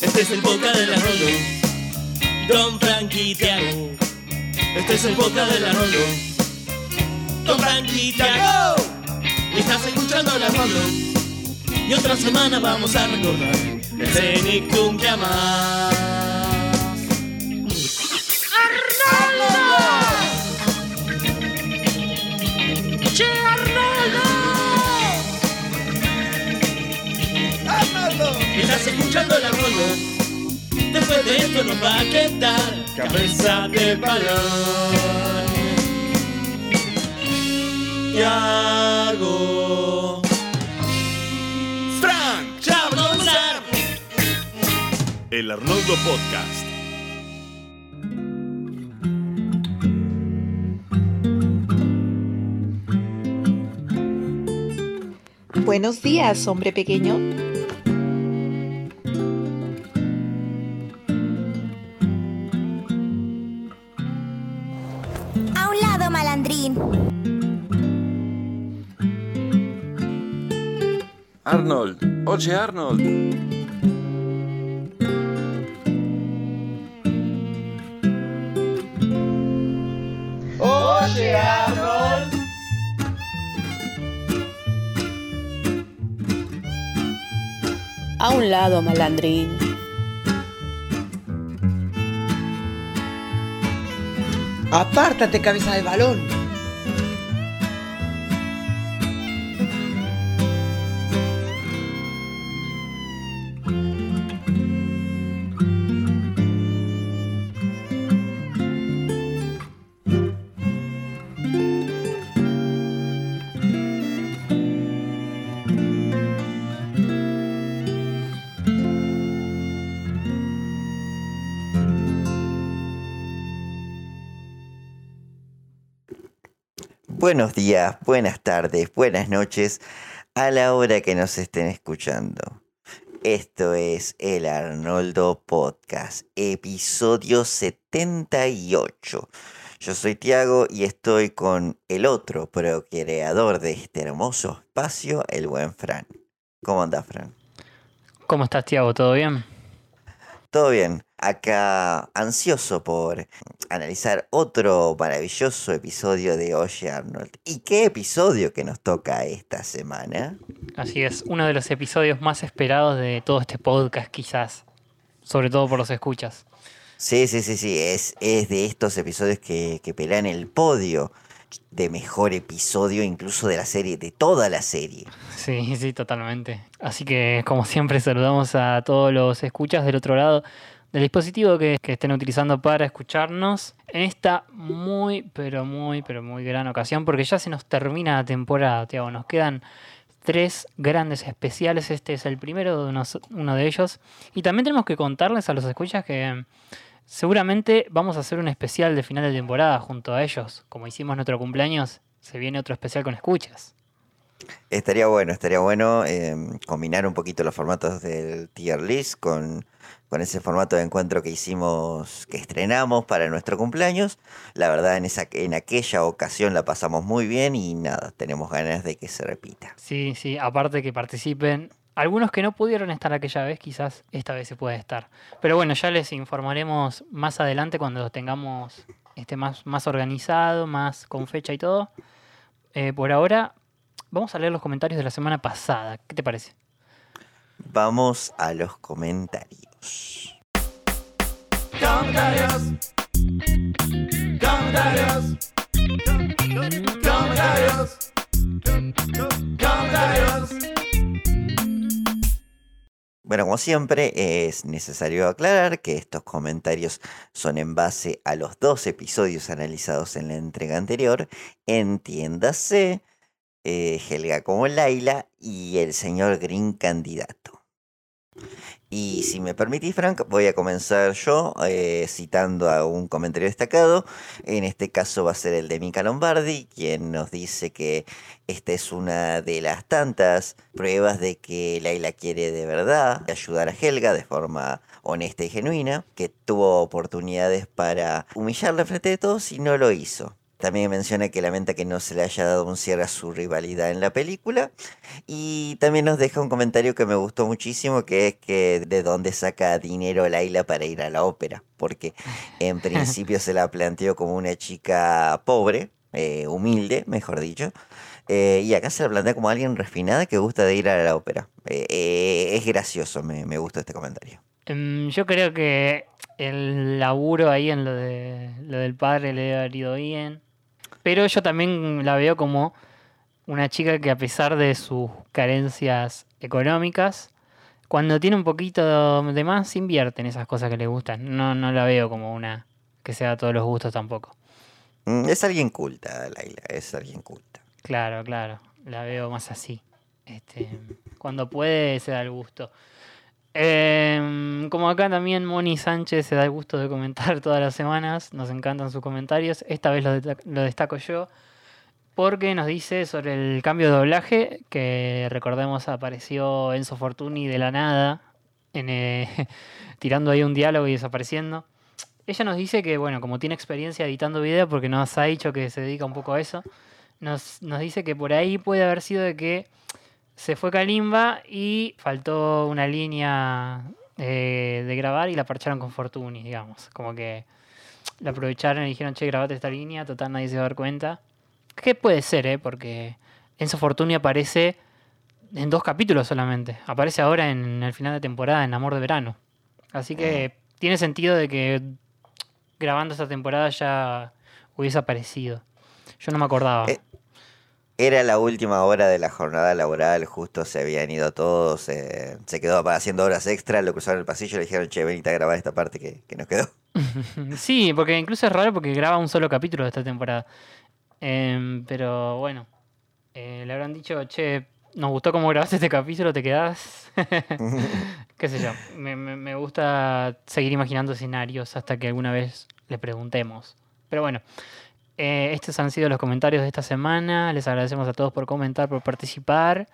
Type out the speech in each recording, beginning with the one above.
Este es el podcast de la. Don Frankie Tiago. Este es el podcast de la Rolo. Don Frankie Tiago. Estás escuchando la Rolo. Y otra semana vamos a recordar el Cenicum que amás. Estás escuchando la Rolo. Después de esto nos va a quedar cabeza de balón. Tiago. Frank Chablonzar. El Arnoldo Podcast. Buenos días, hombre pequeño. Arnold, oye Arnold. A un lado, malandrín. Apártate, cabeza de balón. Buenos días, buenas tardes, buenas noches a la hora que nos estén escuchando. Esto es el Arnoldo Podcast, episodio 78. Yo soy Tiago y estoy con el otro procreador de este hermoso espacio, el buen Fran. ¿Cómo andás, Fran? ¿Cómo estás, Tiago? ¿Todo bien? Todo bien. Acá ansioso por analizar otro maravilloso episodio de Oye Arnold. ¿Y qué episodio que nos toca esta semana? Así es, uno de los episodios más esperados de todo este podcast, quizás. Sobre todo por los escuchas. Sí, sí, sí, sí. Es, es de estos episodios que, que pelean el podio de mejor episodio, incluso de la serie, de toda la serie. Sí, sí, totalmente. Así que, como siempre, saludamos a todos los escuchas del otro lado del dispositivo que, estén utilizando para escucharnos en esta muy, pero muy, pero muy gran ocasión, porque ya se nos termina la temporada, Tiago. Nos quedan tres grandes especiales. Este es el primero de uno de ellos. Y también tenemos que contarles a los escuchas que seguramente vamos a hacer un especial de final de temporada junto a ellos. Como hicimos nuestro cumpleaños, se viene otro especial con escuchas. Estaría bueno, estaría bueno eh, combinar un poquito los formatos del tier list con, con ese formato de encuentro que hicimos, que estrenamos para nuestro cumpleaños. La verdad, en, esa, en aquella ocasión la pasamos muy bien y nada, tenemos ganas de que se repita. Sí, sí, aparte que participen. Algunos que no pudieron estar aquella vez, quizás esta vez se puede estar. Pero bueno, ya les informaremos más adelante cuando lo tengamos este, más, más organizado, más con fecha y todo. Eh, por ahora, vamos a leer los comentarios de la semana pasada. ¿Qué te parece? Vamos a los comentarios. Comentarios. Comentarios. Comentarios. Comentarios. Bueno, como siempre, es necesario aclarar que estos comentarios son en base a los dos episodios analizados en la entrega anterior. Entiéndase, eh, Helga como Laila y el señor Green candidato. Y si me permitís, Frank, voy a comenzar yo eh, citando a un comentario destacado. En este caso va a ser el de Mika Lombardi, quien nos dice que esta es una de las tantas pruebas de que Laila quiere de verdad ayudar a Helga de forma honesta y genuina, que tuvo oportunidades para humillarla frente de todos y no lo hizo. También menciona que lamenta que no se le haya dado un cierre a su rivalidad en la película. Y también nos deja un comentario que me gustó muchísimo, que es que de dónde saca dinero Laila para ir a la ópera. Porque en principio se la planteó como una chica pobre, eh, humilde, mejor dicho. Eh, y acá se la plantea como alguien refinada que gusta de ir a la ópera. Eh, es gracioso, me, me gusta este comentario. Em, yo creo que el laburo ahí en lo, de, lo del padre le haber ido bien. Pero yo también la veo como una chica que a pesar de sus carencias económicas, cuando tiene un poquito de más, invierte en esas cosas que le gustan. No, no la veo como una que sea a todos los gustos tampoco. Mm, Es alguien culta, Laila, es alguien culta. Claro, claro. La veo más así. Este, cuando puede se da el gusto. Em, como acá también Moni Sánchez se da el gusto de comentar todas las semanas. Nos encantan sus comentarios. Esta vez lo, destaco yo. Porque nos dice sobre el cambio de doblaje. Que recordemos apareció Enzo Fortuni de la nada. en, eh, tirando ahí un diálogo y desapareciendo. Ella nos dice que, bueno, como tiene experiencia editando video, porque nos ha dicho que se dedica un poco a eso, nos, nos dice que por ahí puede haber sido de que se fue Kalimba y faltó una línea eh, de grabar y la parcharon con Fortuny, digamos. Como que la aprovecharon y dijeron, che, grabate esta línea, total nadie se va a dar cuenta. Que puede ser, ¿eh? Porque Enzo Fortuny aparece en dos capítulos solamente. Aparece ahora en el final de temporada, en Amor de Verano. Así que tiene sentido de que grabando esta temporada ya hubiese aparecido. Yo no me acordaba. Eh, Era la última hora de la jornada laboral, justo se habían ido todos, eh, se quedó haciendo horas extra, lo cruzaron el pasillo y le dijeron, che, venite a grabar esta parte que, que nos quedó. Sí, porque incluso es raro porque graba un solo capítulo de esta temporada. Em, pero bueno, eh, le habrán dicho, che, nos gustó cómo grabaste este capítulo, te quedás. Qué sé yo, me, me- me gusta seguir imaginando escenarios hasta que alguna vez le preguntemos. Pero bueno, eh, estos han sido los comentarios de esta semana. Les agradecemos a todos por comentar, por participar.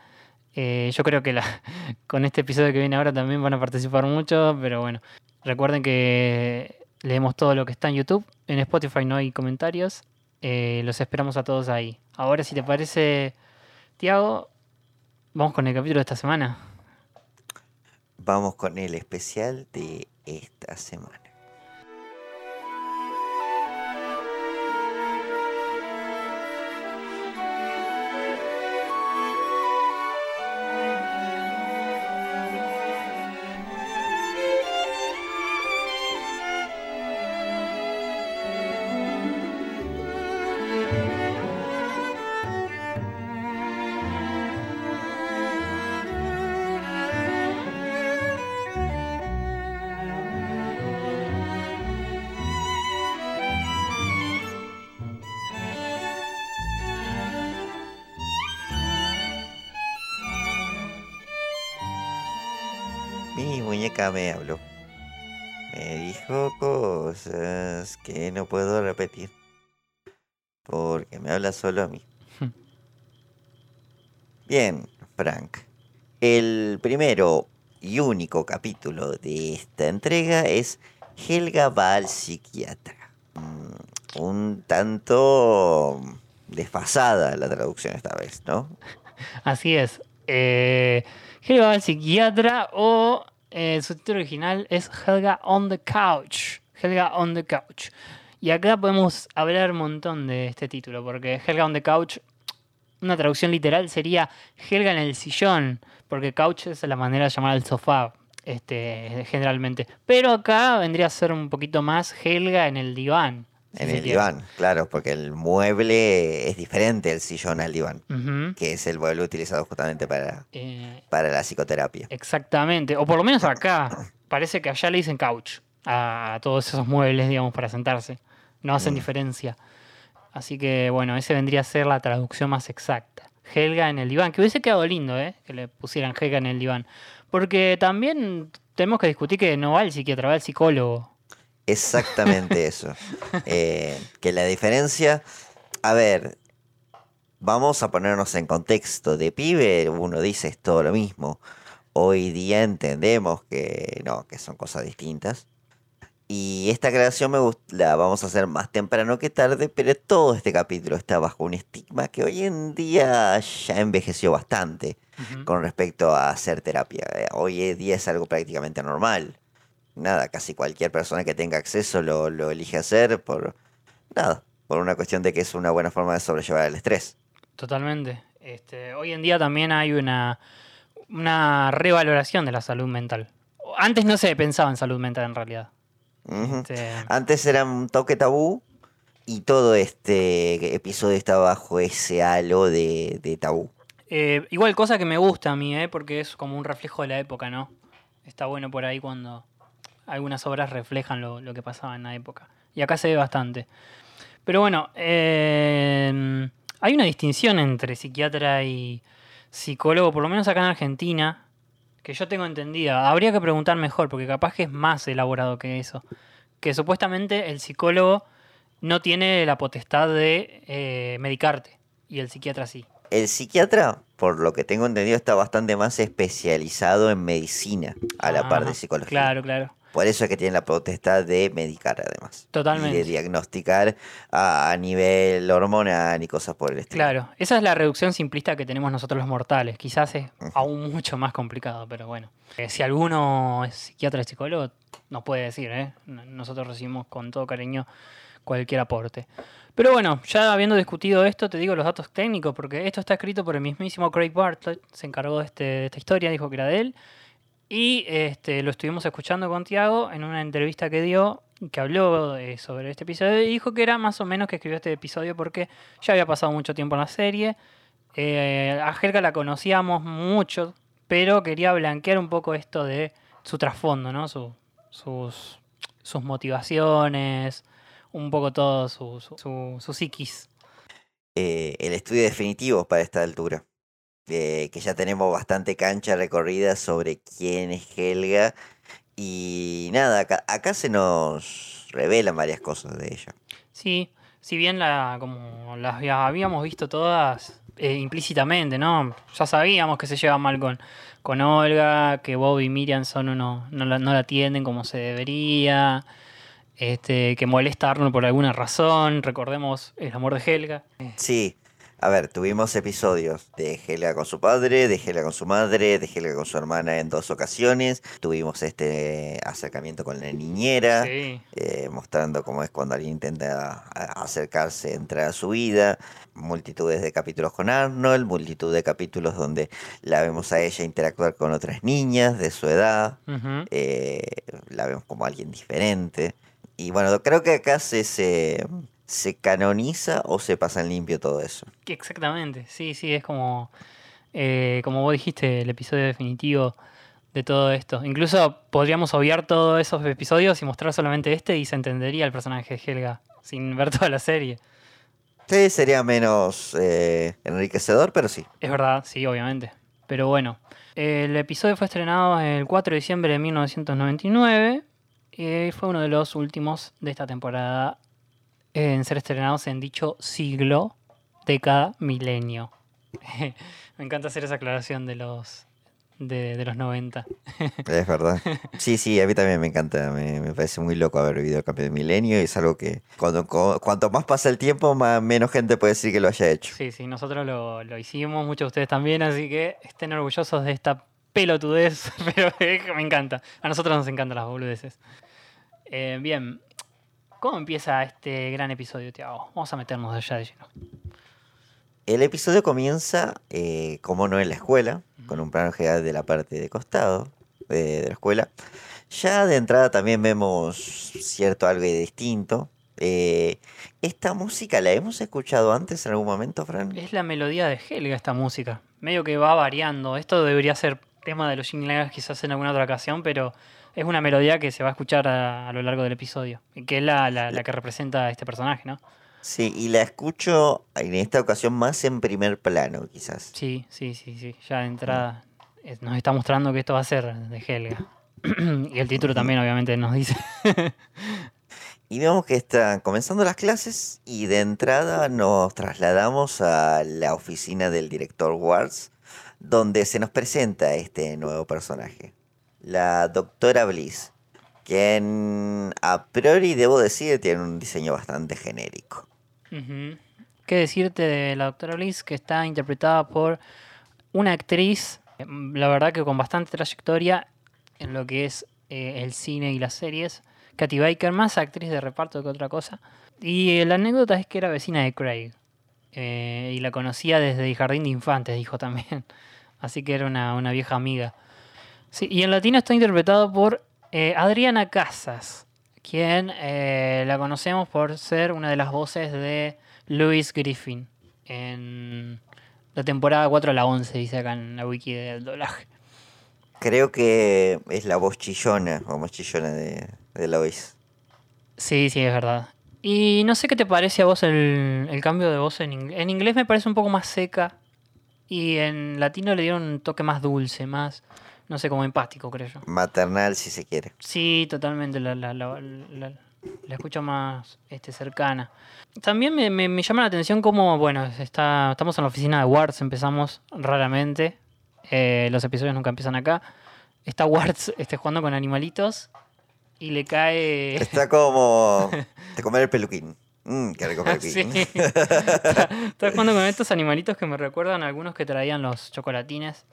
Eh, yo creo que con este episodio que viene ahora también van a participar mucho, pero bueno, recuerden que leemos todo lo que está en YouTube. En Spotify no hay comentarios. Eh, los esperamos a todos ahí. Ahora, si te parece, Tiago, vamos con el capítulo de esta semana. Vamos con el especial de esta semana. Muñeca me habló. Me dijo cosas que no puedo repetir. Porque me habla solo a mí. Bien, Frank. El primero y único capítulo de esta entrega es Helga va al psiquiatra. Mm, Un tanto desfasada la traducción esta vez, ¿no? Así es. Eh, Helga va al psiquiatra o eh, su título original es Helga on the Couch. Helga on the Couch. Y acá podemos hablar un montón de este título, porque Helga on the Couch, una traducción literal sería Helga en el sillón, porque couch es la manera de llamar al sofá, este, generalmente. Pero acá vendría a ser un poquito más Helga en el diván. En el diván, claro, porque el mueble es diferente el sillón al diván, que es el mueble utilizado justamente para, Eh, para la psicoterapia. Exactamente, o por lo menos acá. Parece que allá le dicen couch a todos esos muebles, digamos, para sentarse. No hacen diferencia. Así que, bueno, ese vendría a ser la traducción más exacta. Helga en el diván, que hubiese quedado lindo, ¿eh? Que le pusieran Helga en el diván. Porque también tenemos que discutir que no va el psiquiatra, va el psicólogo. Exactamente eso. Eh, que la diferencia, a ver, vamos a ponernos en contexto. De pibe uno dice es todo lo mismo. Hoy día entendemos que no, que son cosas distintas. Y esta aclaración me la vamos a hacer más temprano que tarde, pero todo este capítulo está bajo un estigma que hoy en día ya envejeció bastante con respecto a hacer terapia. Eh, Hoy en día es algo prácticamente normal. Nada, casi cualquier persona que tenga acceso lo, lo elige hacer por nada, por una cuestión de que es una buena forma de sobrellevar el estrés. Totalmente. Este, hoy en día también hay una, una revaloración de la salud mental. Antes no se pensaba en salud mental en realidad. Este, Antes era un toque tabú y todo este episodio está bajo ese halo de, de tabú. eh, igual cosa que me gusta a mí, ¿eh? porque es como un reflejo de la época, ¿no? Está bueno por ahí cuando algunas obras reflejan lo, lo que pasaba en la época. Y acá se ve bastante. Pero bueno, eh, hay una distinción entre psiquiatra y psicólogo, por lo menos acá en Argentina, que yo tengo entendida. Habría que preguntar mejor, porque capaz que es más elaborado que eso. Que supuestamente el psicólogo no tiene la potestad de eh, medicarte y el psiquiatra sí. El psiquiatra, por lo que tengo entendido, está bastante más especializado en medicina a la par de Ajá, psicología. Claro, claro. Por eso es que tiene la potestad de medicar además. Totalmente. Y de diagnosticar a, a nivel hormonal y cosas por el estilo. Claro, esa es la reducción simplista que tenemos nosotros los mortales. Quizás es aún mucho más complicado, pero bueno. Eh, si alguno es psiquiatra o psicólogo, nos puede decir, ¿eh? Nosotros recibimos con todo cariño cualquier aporte. Pero bueno, ya habiendo discutido esto, te digo los datos técnicos, porque esto está escrito por el mismísimo Craig Bartlett, se encargó de, este- de esta historia, dijo que era de él. Y este, lo estuvimos escuchando con Tiago en una entrevista que dio, que habló eh, sobre este episodio, y dijo que era más o menos que escribió este episodio porque ya había pasado mucho tiempo en la serie. Eh, a Helga la conocíamos mucho, pero quería blanquear un poco esto de su trasfondo, ¿no? Su- sus, motivaciones, un poco todo su- su psiquis. Eh, el estudio definitivo para esta altura. Eh, que ya tenemos bastante cancha recorrida sobre quién es Helga. Y nada, acá, acá se nos revelan varias cosas de ella. Sí, si bien la, como las había- habíamos visto todas eh, implícitamente, ¿no? Ya sabíamos que se lleva mal con, con Olga, que Bob y Miriam son uno, no, la, no la atienden como se debería, este, que molesta a Arnold por alguna razón, recordemos el amor de Helga. Sí, a ver, tuvimos episodios de Helga con su padre, de Helga con su madre, de Helga con su hermana en dos ocasiones. Tuvimos este acercamiento con la niñera, Sí, eh, mostrando cómo es cuando alguien intenta a- acercarse, entrar a su vida. Multitudes de capítulos con Arnold, multitud de capítulos donde la vemos a ella interactuar con otras niñas de su edad. eh, la vemos como alguien diferente. Y bueno, creo que acá se, se, se canoniza o se pasa en limpio todo eso. exactamente, sí, sí, es como, eh, como vos dijiste, el episodio definitivo de todo esto. Incluso podríamos obviar todos esos episodios y mostrar solamente este y se entendería el personaje de Helga sin ver toda la serie. Sí, sería menos eh, enriquecedor, pero sí. Es verdad, sí, obviamente. Pero bueno, el episodio fue estrenado el 4 de diciembre de 1999 y fue uno de los últimos de esta temporada en ser estrenados en dicho siglo, década, milenio. Me encanta hacer esa aclaración de los de, de los 90. Es verdad. Sí, sí, a mí también me encanta. Me, me parece muy loco haber vivido el cambio de milenio y es algo que cuando, cuanto más pasa el tiempo, más, menos gente puede decir que lo haya hecho. Sí, sí, nosotros lo, lo hicimos, muchos de ustedes también, así que estén orgullosos de esta pelotudez, pero me encanta. A nosotros nos encantan las boludeces. Eh, bien, ¿cómo empieza este gran episodio, Tiago? Vamos a meternos allá de lleno. El episodio comienza, eh, como no en la escuela, con un plano general de la parte de costado de, de la escuela. Ya de entrada también vemos cierto algo de distinto. Eh, esta música la hemos escuchado antes en algún momento, Fran. Es la melodía de Helga esta música. Medio que va variando. Esto debería ser tema de los Jingles quizás en alguna otra ocasión, pero es una melodía que se va a escuchar a, a lo largo del episodio. Y que es la, la- la que representa a este personaje, ¿no? Sí, y la escucho en esta ocasión más en primer plano, quizás. Sí, sí, sí, sí. Ya de entrada eh, nos está mostrando que esto va a ser de Helga. y el título también obviamente nos dice. Y vemos que están comenzando las clases y de entrada nos trasladamos a la oficina del director Wars, donde se nos presenta este nuevo personaje, la doctora Bliss. quien a priori debo decir tiene un diseño bastante genérico. ¿Qué decirte de la doctora Bliss que está interpretada por una actriz, la verdad que con bastante trayectoria en lo que es eh, el cine y las series? Katy Baker, más actriz de reparto que otra cosa. Y eh, la anécdota es que era vecina de Craig. eh, y la conocía desde el jardín de infantes, dijo también. Así que era una vieja amiga. Sí, y en latino está interpretado por eh, Adriana Casas, quien eh, la conocemos por ser una de las voces de Louis Griffin en la temporada 4 a la 11, dice acá en la wiki del doblaje. Creo que es la voz chillona, o más chillona de, de Lois. Sí, sí, es verdad. Y no sé qué te parece a vos el, el cambio de voz en inglés. En inglés me parece un poco más seca y en latino le dieron un toque más dulce, más, no sé, como empático, creo yo. Maternal, si se quiere. Sí, totalmente, la, la, la, la- escucho más este, cercana. También me, me- me llama la atención cómo, bueno, está, estamos en la oficina de Wards, empezamos raramente, eh, los episodios nunca empiezan acá. Está Wards este, jugando con animalitos y le cae... Está como de comer el peluquín. Mmm, qué rico Sí. peluquín. está, está jugando con estos animalitos que me recuerdan a algunos que traían los chocolatines.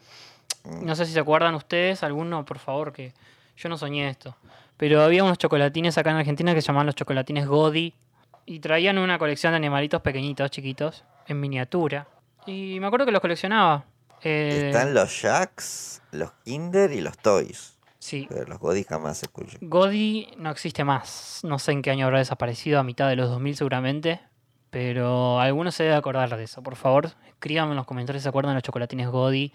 No sé si se acuerdan ustedes, alguno, por favor, que yo no soñé esto. Pero había unos chocolatines acá en Argentina que se llamaban los chocolatines Godi. Y traían una colección de animalitos pequeñitos, chiquitos, en miniatura. Y me acuerdo que los coleccionaba. Eh, Están los Jacks, los Kinder y los Toys. Sí. Pero los Godi jamás se escuchan. Godi no existe más. No sé en qué año habrá desaparecido, a mitad de los 2000 seguramente. Pero alguno se debe acordar de eso. Por favor, escríbanme en los comentarios si se acuerdan de los chocolatines Godi.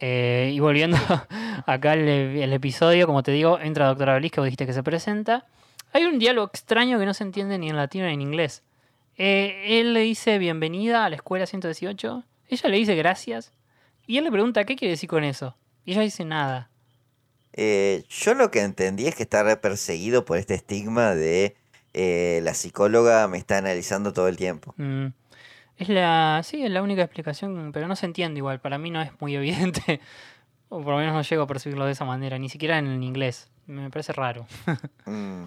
Eh, y volviendo acá el episodio, como te digo, entra Doctora Bliss, que vos dijiste que se presenta. Hay un diálogo extraño que no se entiende ni en latino ni en inglés. Eh, él le dice bienvenida a la escuela 118. Ella le dice gracias. Y él le pregunta qué quiere decir con eso. Y ella dice nada. Eh, yo lo que entendí es que está re perseguido por este estigma de la psicóloga me está analizando todo el tiempo. Mm, Es la, sí, es la única explicación, pero no se entiende igual. Para mí no es muy evidente, o por lo menos no llego a percibirlo de esa manera, ni siquiera en el inglés. Me parece raro. Mm.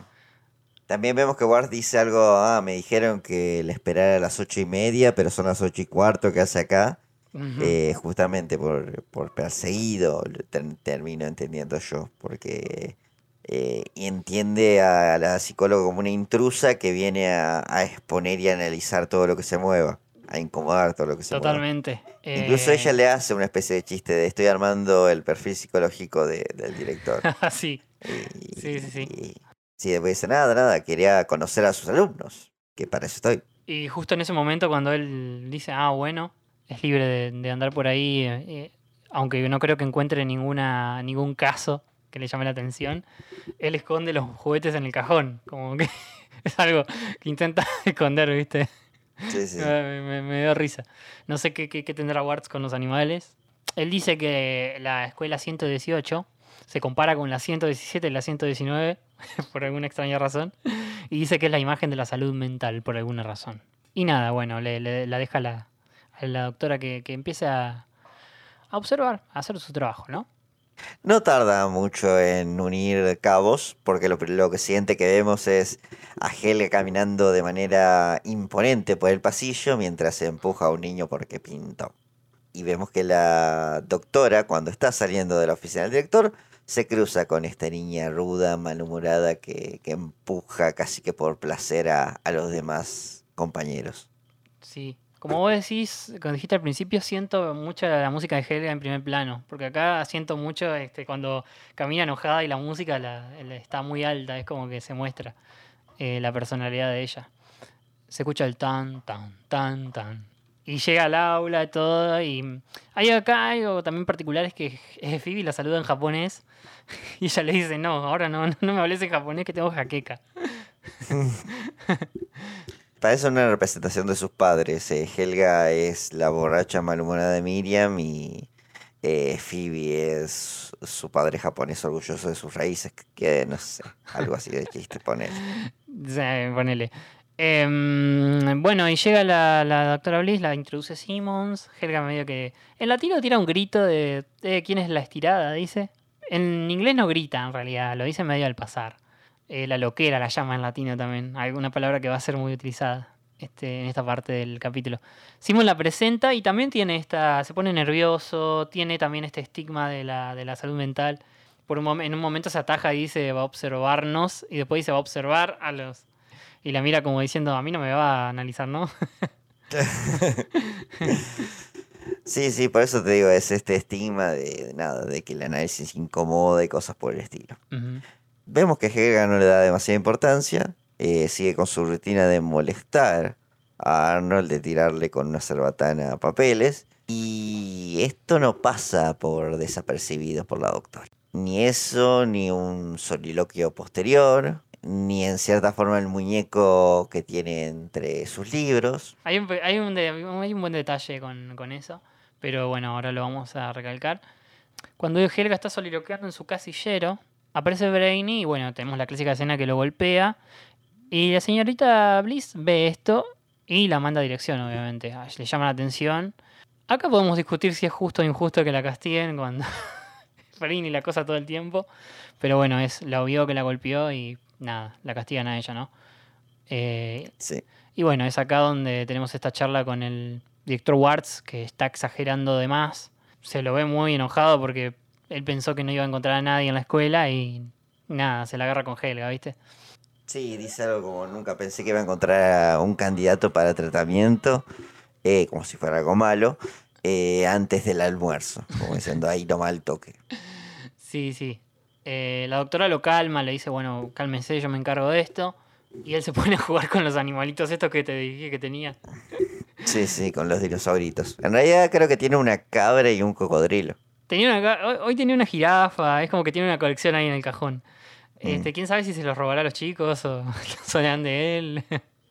También vemos que Ward dice algo, ah, me dijeron que le esperara a las ocho y media, pero son las ocho y cuarto que hace acá. Eh, justamente por, por perseguido, ter- termino entendiendo yo, porque eh, entiende a la psicóloga como una intrusa que viene a, a exponer y a analizar todo lo que se mueva, a incomodar todo lo que se. Totalmente. Incluso Eh, ella le hace una especie de chiste de estoy armando el perfil psicológico de- del director. sí. Y, Sí, sí, sí. y- sí, después dice, nada, nada, quería conocer a sus alumnos, que para eso estoy. Y justo en ese momento cuando él dice, ah, bueno, es libre de, de andar por ahí, eh, eh, aunque no creo que encuentre ninguna, ningún caso que le llame la atención, él esconde los juguetes en el cajón, como que es algo que intenta esconder, ¿viste? Me, dio risa. No sé qué, tendrá Warts con los animales. Él dice que la escuela 118 se compara con la 117 y la 119 por alguna extraña razón. Y dice que es la imagen de la salud mental por alguna razón. Y nada, bueno, le, la deja la, a la doctora que, que empiece a, a observar, a hacer su trabajo, ¿no? No tarda mucho en unir cabos, porque lo, que siguiente que vemos es a Helga caminando de manera imponente por el pasillo mientras se empuja a un niño porque pintó. Y vemos que la doctora, cuando está saliendo de la oficina del director, se cruza con esta niña ruda, malhumorada, que, que empuja casi que por placer a, a los demás compañeros. Sí. Como vos decís, cuando dijiste al principio, siento mucho la música de Helga en primer plano. Porque acá siento mucho este, cuando camina enojada y la música la- está muy alta. Es como que se muestra eh, la personalidad de ella. Se escucha el tan, tan, tan, tan. Y llega al aula y todo. Y hay acá algo también particular: es que Phoebe la saluda en japonés. Y ella le dice: No, ahora no, no me hables en japonés que tengo jaqueca. Parece una representación de sus padres. eh, Helga es la borracha malhumorada de Miriam y eh, Phoebe es su padre japonés orgulloso de sus raíces. Que no sé, algo así de chiste poner. Sí, ponele. Em, bueno, y llega la, doctora Bliss, la introduce Simmons. Helga medio que. En latino tira un grito de, de quién es la estirada, dice. En inglés no grita, en realidad, lo dice medio al pasar. Eh, la loquera la llama en latino también. Alguna palabra que va a ser muy utilizada este, en esta parte del capítulo. Simon la presenta y también tiene esta. se pone nervioso, tiene también este estigma de la, de la salud mental. Por un en un momento se ataja y dice va a observarnos y después dice va a observar a los. Y la mira como diciendo, a mí no me va a analizar, ¿no? Sí, sí, por eso te digo, es este estigma de, de nada, de que el análisis incomoda y cosas por el estilo. Ujú. Vemos que Helga no le da demasiada importancia, eh, sigue con su rutina de molestar a Arnold, de tirarle con una cerbatana papeles, y esto no pasa por desapercibido por la doctora. Ni eso, ni un soliloquio posterior, ni en cierta forma el muñeco que tiene entre sus libros. Hay un, hay un buen detalle con, con eso, pero bueno, ahora lo vamos a recalcar. Cuando Helga está soliloqueando en su casillero, aparece Brainy y bueno, tenemos la clásica escena que lo golpea. Y la señorita Bliss ve esto y la manda a dirección, obviamente. Ah, Le llama la atención. Acá podemos discutir si es justo o injusto que la castiguen cuando Brainy la cosa todo el tiempo. Pero bueno, es la vio que la golpeó y nada, la castigan a ella, ¿no? Eh, Sí. y bueno, es acá donde tenemos esta charla con el director Warts, que está exagerando de más. Se lo ve muy enojado porque él pensó que no iba a encontrar a nadie en la escuela y nada, se la agarra con Helga, ¿viste? Sí, dice algo como nunca pensé que iba a encontrar a un candidato para tratamiento, eh, como si fuera algo malo, eh, antes del almuerzo, como diciendo ahí no mal toque. Sí, sí. Eh, la doctora lo calma, le dice, bueno, cálmese, yo me encargo de esto. Y él se pone a jugar con los animalitos estos que te dije que tenía. Sí, sí, con los dinosauritos. En realidad creo que tiene una cabra y un cocodrilo. Tenía una, hoy, tenía una jirafa, es como que tiene una colección ahí en el cajón. Este, ¿Quién sabe si se los robará a los chicos o son de él?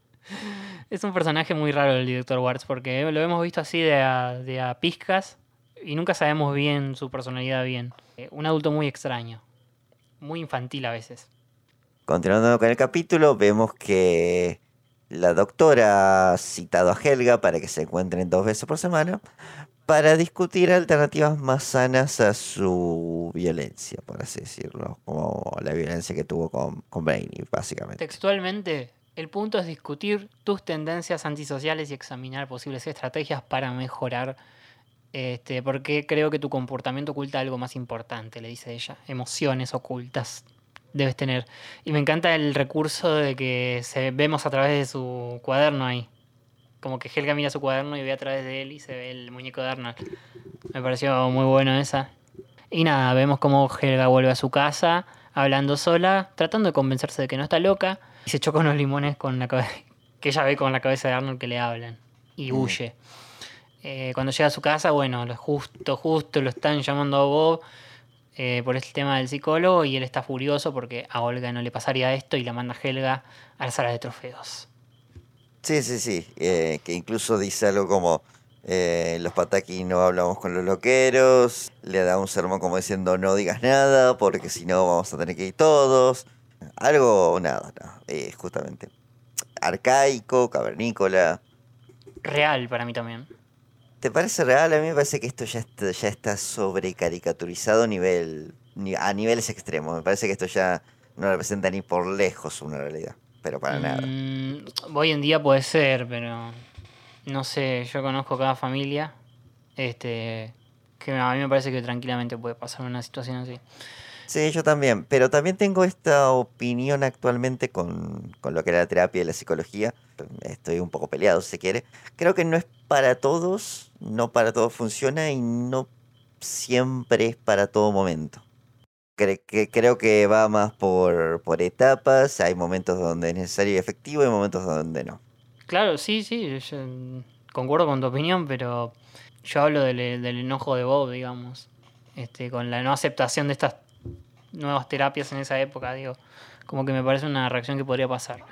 es un personaje muy raro el director Warts porque lo hemos visto así de a, de a pizcas y nunca sabemos bien su personalidad bien. Eh, un adulto muy extraño, muy infantil a veces. Continuando con el capítulo, vemos que la doctora ha citado a Helga para que se encuentren dos veces por semana para discutir alternativas más sanas a su violencia, por así decirlo, como la violencia que tuvo con, con Brainy, básicamente. Textualmente, el punto es discutir tus tendencias antisociales y examinar posibles estrategias para mejorar. Este, porque creo que tu comportamiento oculta algo más importante, le dice ella. Emociones ocultas debes tener. Y me encanta el recurso de que se vemos a través de su cuaderno ahí. Como que Helga mira su cuaderno y ve a través de él y se ve el muñeco de Arnold. Me pareció muy bueno esa. Y nada, vemos como Helga vuelve a su casa, hablando sola, tratando de convencerse de que no está loca, y se choca unos limones con la cabeza, que ella ve con la cabeza de Arnold que le hablan, y huye. Eh, cuando llega a su casa, bueno, lo justo, justo lo están llamando a Bob eh, por este tema del psicólogo, y él está furioso porque a Olga no le pasaría esto y la manda a Helga a la sala de trofeos. Sí, sí, sí, eh, que incluso dice algo como, eh, los pataki no hablamos con los loqueros, le da un sermón como diciendo no digas nada porque si no vamos a tener que ir todos, algo, nada, nada, eh, justamente arcaico, cavernícola. Real para mí también. ¿Te parece real? A mí me parece que esto ya está, ya está sobre caricaturizado a, nivel, ni- a niveles extremos, me parece que esto ya no representa ni por lejos una realidad, pero para nada. Mm, hoy en día puede ser, pero no sé, yo conozco cada familia, este, que a mí me parece que tranquilamente puede pasar una situación así. Sí, yo también, pero también tengo esta opinión actualmente con, con lo que era la terapia y la psicología. Estoy un poco peleado, si se quiere. Creo que no es para todos, no para todos funciona y no siempre es para todo momento. Creo que va más por, por etapas, hay momentos donde es necesario y efectivo y momentos donde no. Claro, sí, sí, yo concuerdo con tu opinión, pero yo hablo del, del enojo de Bob, digamos, este, con la no aceptación de estas nuevas terapias en esa época, digo, como que me parece una reacción que podría pasar.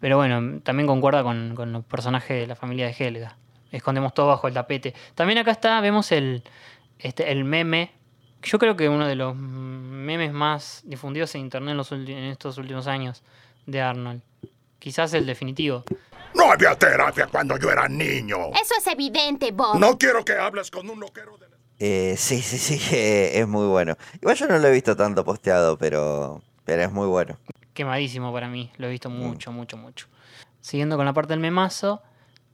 Pero bueno, también concuerda con, con los personajes de la familia de Helga. Escondemos todo bajo el tapete. También acá está, vemos el, este, el meme. Yo creo que uno de los memes más difundidos en internet en, los en estos últimos años de Arnold. Quizás el definitivo. No había terapia cuando yo era niño. Eso es evidente, Bob. No quiero que hables con un loquero de... Eh, sí, sí, sí, eh, es muy bueno. Igual yo no lo he visto tanto posteado, pero, pero es muy bueno. quemadísimo para mí. Lo he visto mucho, mucho, mucho. Siguiendo con la parte del memazo,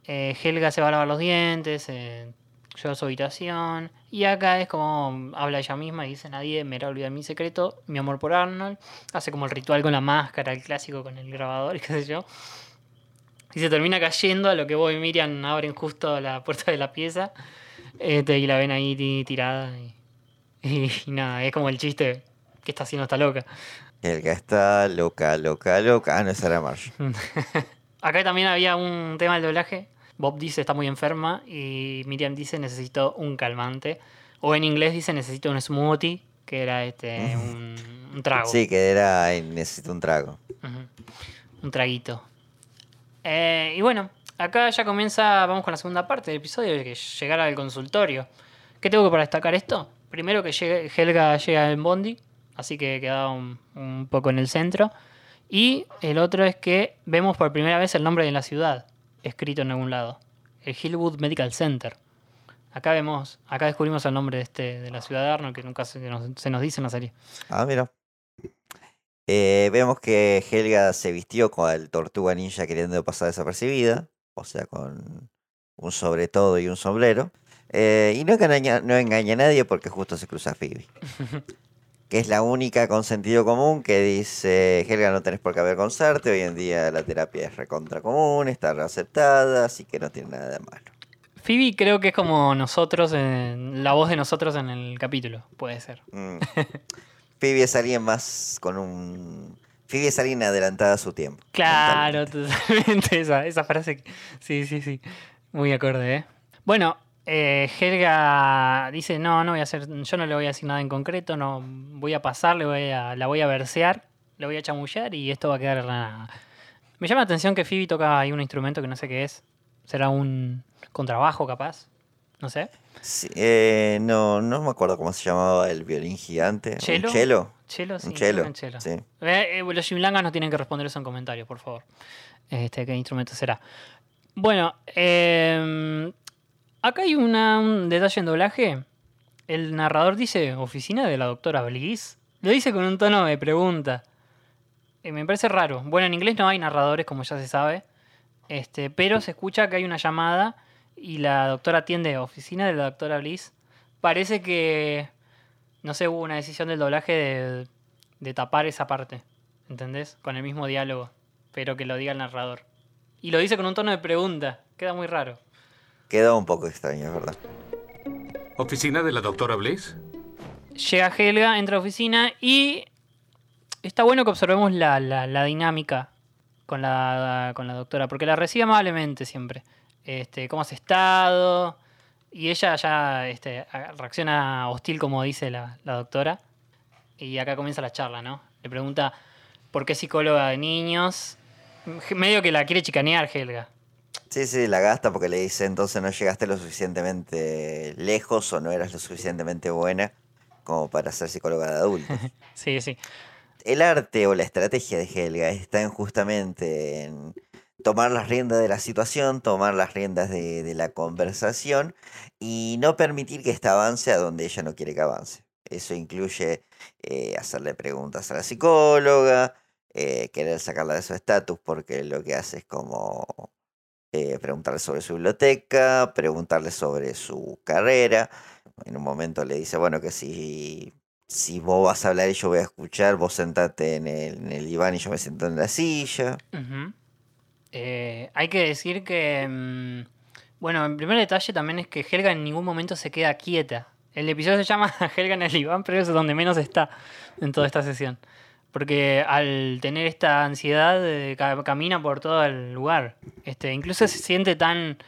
eh, Helga se va a lavar los dientes, eh, lleva a su habitación. Y acá es como habla ella misma y dice: Nadie me olvidar mi secreto, mi amor por Arnold. Hace como el ritual con la máscara, el clásico con el grabador y qué sé yo. Y se termina cayendo, a lo que vos y Miriam abren justo la puerta de la pieza. Este, y la ven ahí ti- tirada. Y, y- y nada, es como el chiste que está haciendo esta loca. Helga está loca, loca, loca. Ah, no, era Marge. Acá también había un tema del doblaje. Bob dice está muy enferma y Miriam dice necesito un calmante. O en inglés dice necesito un smoothie, que era este un, un trago. Sí, que era. necesito un trago. Un traguito. Eh, y bueno, acá ya comienza, vamos con la segunda parte del episodio, que es llegar al consultorio. ¿Qué tengo que para destacar esto? Primero que llegue- Helga llega en Bondi, así que queda un, un poco en el centro. Y el otro es que vemos por primera vez el nombre de la ciudad, escrito en algún lado. El Hillwood Medical Center. Acá vemos, acá descubrimos el nombre de, este, de la ciudad de Arnold, que nunca se nos, se nos dice en la serie. Ah, mira. Eh, vemos que Helga se vistió con el tortuga ninja queriendo pasar desapercibida, o sea, con un sobre todo y un sombrero. Eh, y no engaña, no engaña a nadie porque justo se cruza a Phoebe. que es la única con sentido común que dice, Helga, no tenés por qué avergonzarte, hoy en día la terapia es recontra común, está aceptada, así que no tiene nada de malo. Phoebe creo que es como nosotros, en, la voz de nosotros en el capítulo, puede ser. Mm. Phoebe es alguien más con un... Phoebe es alguien adelantada a su tiempo. Claro, totalmente esa, esa frase. Sí, sí, sí. Muy acorde, ¿eh? Bueno, eh, Helga dice, no, no voy a hacer, yo no le voy a decir nada en concreto, no voy a pasar, le voy a, la voy a versear, le voy a chamullar y esto va a quedar en la. Me llama la atención que Phoebe toca ahí un instrumento que no sé qué es. ¿Será un contrabajo capaz? No sé. Sí, eh, no, no me acuerdo cómo se llamaba el violín gigante. ¿Chelo? ¿Un chelo? Chelo, sí. Un chelo. un chelo. Sí. Eh, los Jimlangas nos tienen que responder eso en comentarios, por favor. Este, ¿Qué instrumento será? Bueno, eh, acá hay una- un detalle en doblaje. El narrador dice oficina de la doctora Bliss. Lo dice con un tono de pregunta. Eh, me parece raro. Bueno, en inglés no hay narradores, como ya se sabe. Este, pero se escucha que hay una llamada y la doctora atiende oficina de la doctora Bliss. Parece que, no sé, hubo una decisión del doblaje de, de tapar esa parte. ¿Entendés? Con el mismo diálogo. Pero que lo diga el narrador. Y lo dice con un tono de pregunta. Queda muy raro. Quedó un poco extraño, es verdad. ¿Oficina de la doctora Bliss? Llega Helga, entra a la oficina y está bueno que observemos la, la- la dinámica con la, con la doctora, porque la recibe amablemente siempre. Este, ¿Cómo has estado? Y ella ya este, reacciona hostil, como dice la, la doctora. Y acá comienza la charla, ¿no? Le pregunta por qué es psicóloga de niños. Medio que la quiere chicanear Helga. Sí, sí, la gasta porque le dice entonces no llegaste lo suficientemente lejos o no eras lo suficientemente buena como para ser psicóloga de adultos. Sí, sí. El arte o la estrategia de Helga está en justamente en tomar las riendas de la situación, tomar las riendas de, de la conversación y no permitir que ésta avance a donde ella no quiere que avance. Eso incluye eh, hacerle preguntas a la psicóloga, eh, querer sacarla de su estatus porque lo que hace es como eh, preguntarle sobre su biblioteca, preguntarle sobre su carrera. En un momento le dice, bueno, que si, si vos vas a hablar y yo voy a escuchar, vos sentate en el, en el diván y yo me siento en la silla. Eh, hay que decir que, mm, bueno, el primer detalle también es que Helga en ningún momento se queda quieta. El episodio se llama Helga en el diván, pero es donde menos está en toda esta sesión. Porque al tener esta ansiedad, eh, ca- camina por todo el lugar. Este, incluso se siente tan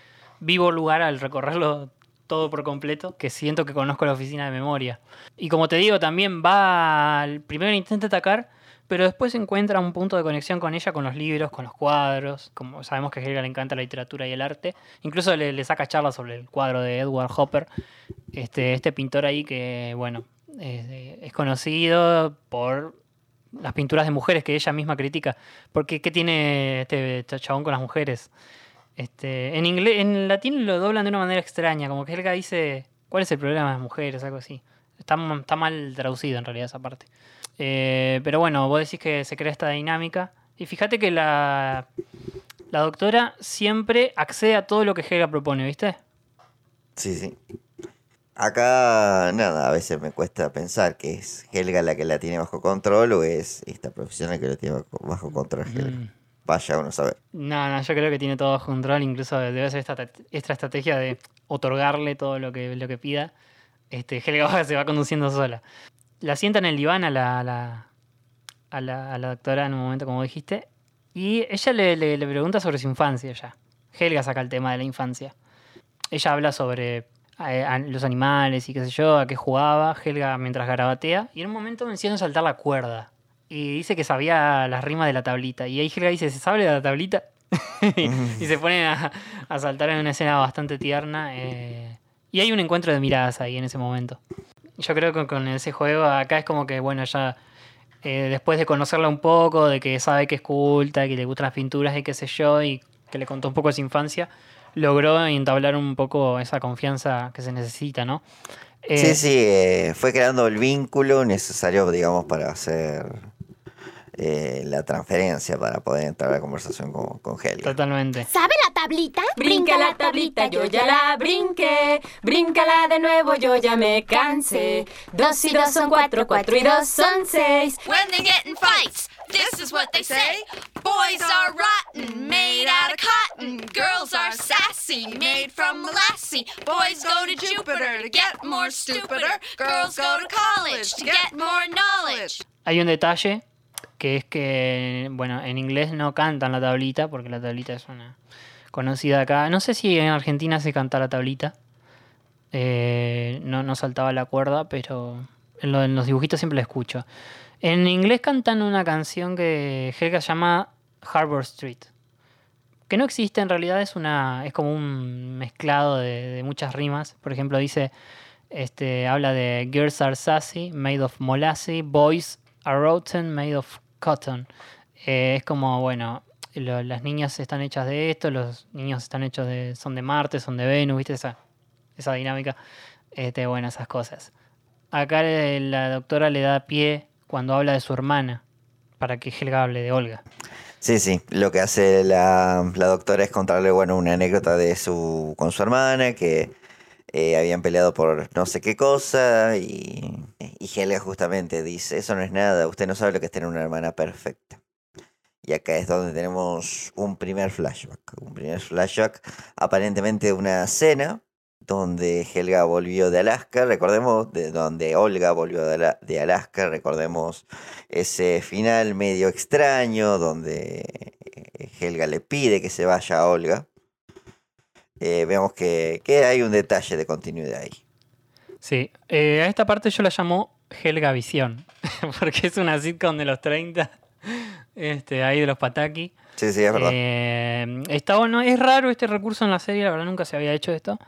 vivo el lugar al recorrerlo todo por completo que siento que conozco la oficina de memoria. Y como te digo, también va al primero intenta atacar, pero después encuentra un punto de conexión con ella, con los libros, con los cuadros. Como sabemos que a Helga le encanta la literatura y el arte. Incluso le, saca charlas sobre el cuadro de Edward Hopper, este, este pintor ahí que, bueno, es conocido por las pinturas de mujeres que ella misma critica. Porque, ¿qué tiene este, chabón con las mujeres? Este, en, inglés, en latín lo doblan de una manera extraña, como que Helga dice, ¿cuál es el problema de las mujeres? Algo así. Está, está mal traducido en realidad esa parte. Eh, pero bueno, vos decís que se crea esta dinámica. Y fíjate que la, la doctora siempre accede a todo lo que Helga propone, ¿viste? Sí, sí. Acá, nada, a veces me cuesta pensar que es Helga la que la tiene bajo control o es esta profesional que la tiene bajo, bajo control Helga. Mm. Vaya uno a saber. No, no, yo creo que tiene todo bajo control. Incluso debe ser esta, esta estrategia de otorgarle todo lo que, lo que pida. Este, Helga se va conduciendo sola. La sienta en el diván a la, a la, a la, a la doctora en un momento, como dijiste. Y ella le, le- le pregunta sobre su infancia ya. Helga saca el tema de la infancia. Ella habla sobre eh, a- los animales y qué sé yo, a qué jugaba. Helga mientras garabatea. Y en un momento menciona saltar la cuerda. Y dice que sabía las rimas de la tablita. Y ahí Helga dice, ¿se sabe la tablita? y, se ponen a, a saltar en una escena bastante tierna. eh, y hay un encuentro de miradas ahí en ese momento. Yo creo que con ese juego acá es como que, bueno, ya eh, después de conocerla un poco, de que sabe que es culta, que le gustan las pinturas y qué sé yo, y que le contó un poco de su infancia, logró entablar un poco esa confianza que se necesita, ¿no? Eh, Sí, sí, eh, fue creando el vínculo necesario, digamos, para hacer eh, la transferencia, para poder entrar a la conversación con, con Helga. Totalmente. ¿Sabe la tablita? Brinca la tablita, yo ya la brinqué. Bríncala de nuevo, yo ya me cansé. Dos y dos son cuatro, cuatro y dos son seis. When they get in fights, this is what they say. Boys are rotten, made out of cotton. Girls are sassy, made from molasses. Boys go to Jupiter to get more stupider. Girls go to college to get more knowledge. Hay un detalle que es que, bueno, en inglés no cantan la tablita, porque la tablita es una conocida acá. No sé si en Argentina se canta la tablita. Eh, no, no saltaba la cuerda, pero en, lo- en los dibujitos siempre la escucho. En inglés cantan una canción que Helga llama Harbor Street. Que no existe, en realidad es una. es como un mezclado de, muchas rimas. Por ejemplo, dice. Este, habla de girls are sassy, made of molasses, boys are rotten, made of cotton. Eh, es como, bueno, las niñas están hechas de esto, los niños están hechos de, son de Marte, son de Venus, ¿viste? Esa, esa dinámica. Este, bueno, esas cosas. Acá eh, la doctora le da pie cuando habla de su hermana, para que Helga hable de Olga. Sí, sí, lo que hace la, doctora es contarle, bueno, una anécdota de su, con su hermana, que eh, habían peleado por no sé qué cosa, y, y Helga justamente dice, eso no es nada, usted no sabe lo que es tener una hermana perfecta. Y acá es donde tenemos un primer flashback, un primer flashback aparentemente de una cena donde Helga volvió de Alaska, recordemos, de donde Olga volvió de, de Alaska, recordemos ese final medio extraño donde eh, Helga le pide que se vaya a Olga. Eh, vemos que, que hay un detalle de continuidad ahí. Sí, eh, a esta parte yo la llamo Helga Visión, porque es una sitcom de los 30, este, ahí de los Pataki. Sí, sí, es verdad. Eh, está bueno, es raro este recurso en la serie, la verdad nunca se había hecho esto,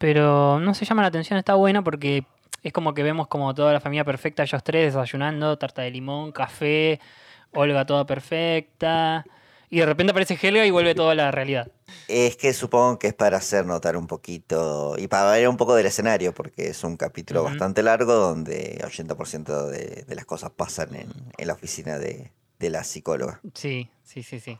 pero no se llama la atención, está buena porque es como que vemos como toda la familia perfecta, ellos tres desayunando, tarta de limón, café, Olga toda perfecta, y de repente aparece Helga y vuelve toda a la realidad. Es que supongo que es para hacer notar un poquito y para variar un poco del escenario, porque es un capítulo bastante largo donde 80% de, de las cosas pasan en, en la oficina de, de la psicóloga. Sí, sí, sí, sí.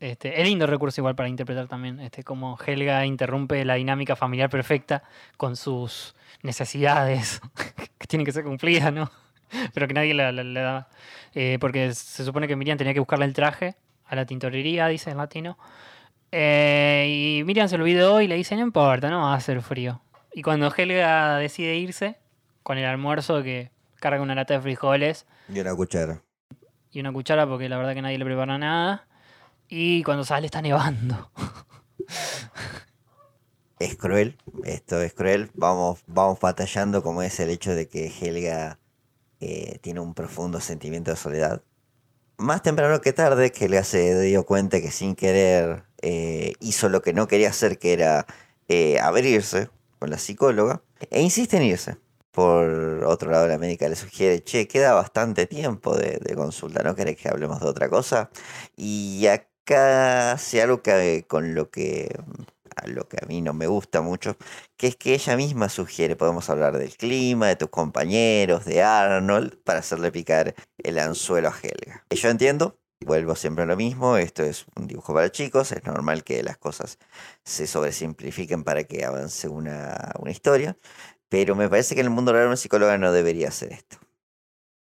Este, es lindo recurso igual para interpretar también, este, como Helga interrumpe la dinámica familiar perfecta con sus necesidades que tienen que ser cumplidas, ¿no? Pero que nadie le, da. Eh, porque se supone que Miriam tenía que buscarle el traje a la tintorería, dice en latino. Eh, y Miriam se olvidó y le dice, no importa, no va a hacer frío. Y cuando Helga decide irse, con el almuerzo que carga una lata de frijoles, Y una cuchara. y una cuchara porque la verdad que nadie le prepara nada. Y cuando sale está nevando. Es cruel, esto es cruel. Vamos, vamos batallando como es el hecho de que Helga eh, tiene un profundo sentimiento de soledad. Más temprano que tarde, Helga se dio cuenta que sin querer eh, hizo lo que no quería hacer, que era eh, abrirse con la psicóloga, e insiste en irse. Por otro lado, la médica le sugiere, che, queda bastante tiempo de, consulta, ¿no querés que hablemos de otra cosa? Y acá hace algo que, con lo que lo que a mí no me gusta mucho, que es que ella misma sugiere, podemos hablar del clima, de tus compañeros, de Arnold, para hacerle picar el anzuelo a Helga. Y yo entiendo, vuelvo siempre a lo mismo, esto es un dibujo para chicos, es normal que las cosas se sobresimplifiquen para que avance una, una historia, pero me parece que en el mundo real una psicóloga no debería hacer esto.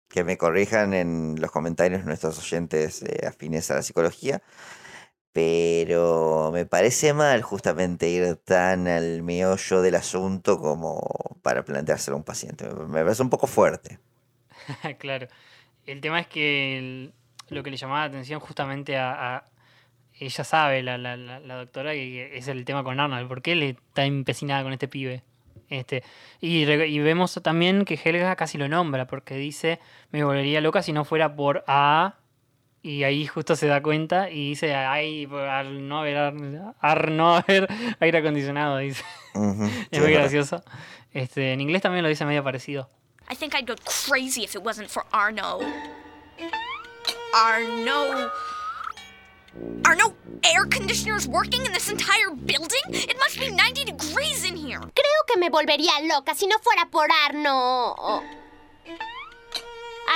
Que me corrijan en los comentarios nuestros oyentes eh, afines a la psicología, pero me parece mal justamente ir tan al meollo del asunto como para planteárselo a un paciente. Me parece un poco fuerte. claro. El tema es que lo que le llamaba la atención justamente a... ella sabe, la, la, la, la doctora, que es el tema con Arnold. ¿Por qué le está empecinada con este pibe? Este, y, y vemos también que Helga casi lo nombra, porque dice, me volvería loca si no fuera por A. Y ahí justo se da cuenta y dice, ay, por al no haber, ar- ar no haber aire acondicionado, dice. Ujú, sí, es muy gracioso. Este, en inglés también lo dice medio parecido. I think I'd go crazy if it wasn't for Arno. Arno. Are no air conditioners working in this entire building? It must be 90 degrees in here. Creo que me volvería loca si no fuera por Arno.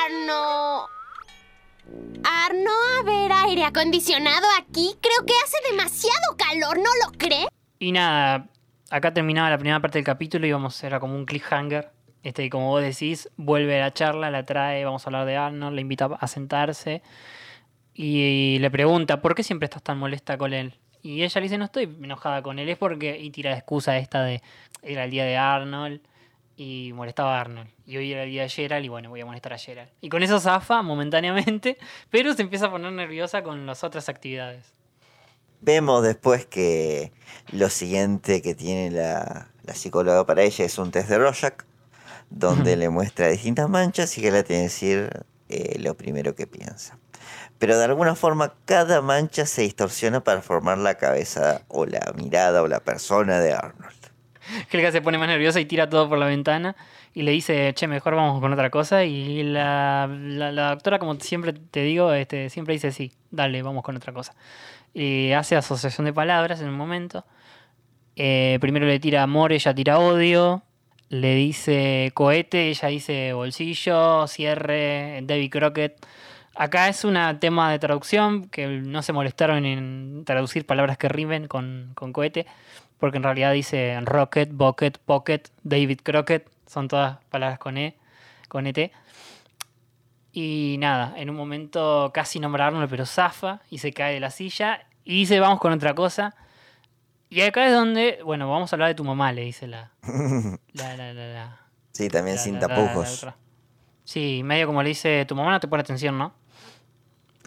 Arno. Arno, a ver, aire acondicionado aquí. Creo que hace demasiado calor, ¿no lo cree? Y nada, acá terminaba la primera parte del capítulo y vamos, era como un cliffhanger. Este, como vos decís, vuelve a la charla, la trae, vamos a hablar de Arnold, le invita a sentarse y, le pregunta, ¿por qué siempre estás tan molesta con él? Y ella le dice, no estoy enojada con él, es porque, y tira la excusa esta de, era el día de Arnold y molestaba a Arnold. Y hoy era el día de Gerald y bueno, voy a molestar a Gerald. Y con eso zafa momentáneamente, pero se empieza a poner nerviosa con las otras actividades. Vemos después que lo siguiente que tiene la, la psicóloga para ella es un test de Rorschach, donde le muestra distintas manchas y que le tiene que decir eh, lo primero que piensa. Pero de alguna forma cada mancha se distorsiona para formar la cabeza o la mirada o la persona de Arnold. Helga se pone más nerviosa y tira todo por la ventana y le dice, che, mejor vamos con otra cosa. Y la, la- la doctora, como siempre te digo, este, siempre dice, sí, dale, vamos con otra cosa. Y hace asociación de palabras en un momento. Eh, primero le tira amor, ella tira odio. Le dice cohete, ella dice bolsillo, cierre, David Crockett. Acá es un tema de traducción que no se molestaron en traducir palabras que rimen con, con cohete, porque en realidad dice rocket, bucket, pocket, David Crockett, son todas palabras con E, con ET. Y nada, en un momento casi nombrarlo, pero zafa y se cae de la silla y dice vamos con otra cosa. Y acá es donde, bueno, vamos a hablar de tu mamá, le dice la... la, la, la, la- Sí, también la- sin tapujos. Sí, medio como le dice, tu mamá no te pone atención, ¿no?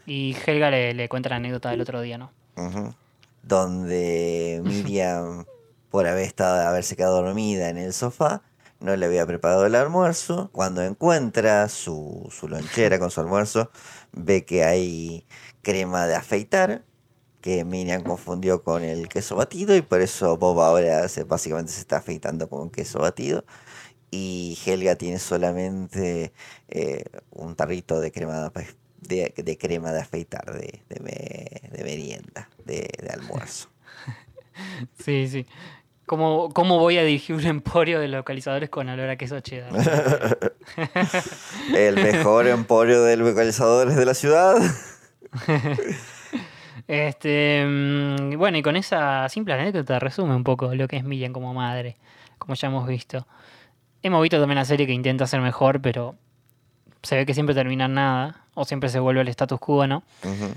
Y Helga le, le cuenta la anécdota del otro día, ¿no? Ujú. Donde Miriam, por haber estado, haberse quedado dormida en el sofá, no le había preparado el almuerzo. Cuando encuentra su, su lonchera con su almuerzo, ve que hay crema de afeitar, que Miriam confundió con el queso batido, y por eso Bob ahora se, básicamente se está afeitando con queso batido. Y Helga tiene solamente eh, un tarrito de crema de, afe- de- de crema de afeitar, de, de me- de merienda, de, de almuerzo. Sí, sí. ¿Cómo, ¿Cómo voy a dirigir un emporio de localizadores con olor a queso cheddar? El mejor emporio de localizadores de la ciudad. Este, mm, bueno, y con esa simple anécdota resume un poco lo que es Miriam como madre, como ya hemos visto. Hemos visto también la serie que intenta ser mejor, pero se ve que siempre termina en nada, o siempre se vuelve al status quo, ¿no? Ujú.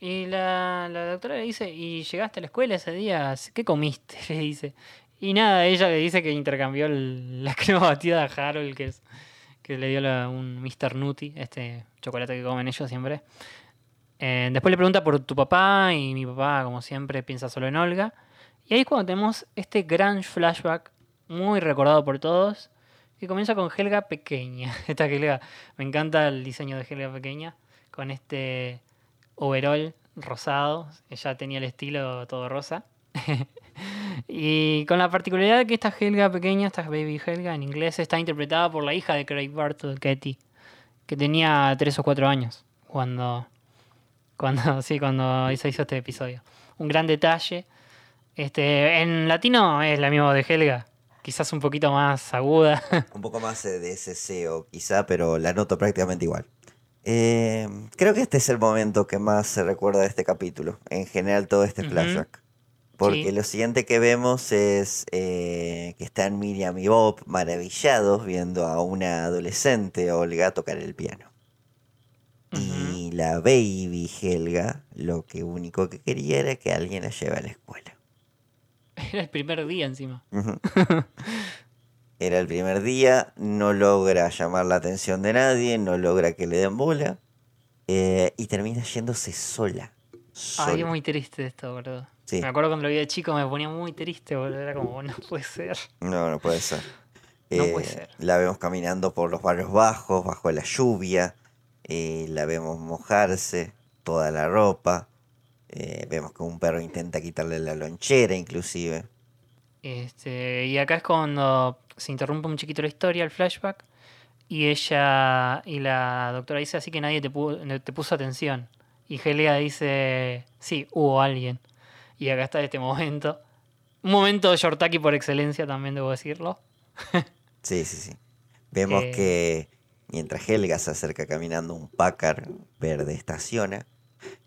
Y la, la doctora le dice, ¿y llegaste a la escuela ese día? ¿Qué comiste? Le dice. Y nada, ella le dice que intercambió el- la crema batida a Harold, que, es, que le dio un Mr. Nutty, este chocolate que comen ellos siempre. Eh, después le pregunta por tu papá y mi papá, como siempre, piensa solo en Olga. Y ahí es cuando tenemos este gran flashback, muy recordado por todos, que comienza con Helga pequeña. Esta Helga, me encanta el diseño de Helga pequeña, con este overall rosado. Ella tenía el estilo todo rosa. y con la particularidad de que esta Helga pequeña, esta Baby Helga en inglés, está interpretada por la hija de Craig Bartle, Katie, que tenía 3 o 4 años cuando, cuando, sí, cuando se hizo este episodio. Un gran detalle. Este, en latino es la misma de Helga, quizás un poquito más aguda. Un poco más de ese SEO, quizá, pero la noto prácticamente igual. Eh, creo que este es el momento que más se recuerda de este capítulo. En general, todo este flashback. Porque Sí. lo siguiente que vemos es eh, que están Miriam y Bob maravillados viendo a una adolescente, Olga, tocar el piano. Y la baby Helga, lo que único que quería era que alguien la lleve a la escuela. Era el primer día encima. Ujú. Era el primer día, no logra llamar la atención de nadie, no logra que le den bola eh, y termina yéndose sola. Ay, sola. es muy triste esto, boludo. Sí. Me acuerdo cuando lo vi de chico me ponía muy triste, boludo. Era como, no puede ser. No, no puede ser. No Eh, puede ser. La vemos caminando por los barrios bajos, bajo la lluvia. eh, la vemos mojarse toda la ropa. eh, vemos que un perro intenta quitarle la lonchera, inclusive. Este, y acá es cuando se interrumpe un chiquito la historia, el flashback. Y ella y la doctora dice así que nadie te, pu- te puso atención. Y Helga dice, sí, hubo alguien. Y acá está este momento. Un momento Shortaki por excelencia también, debo decirlo. Sí, sí, sí. Vemos Eh. que mientras Helga se acerca caminando, un Packard verde estaciona.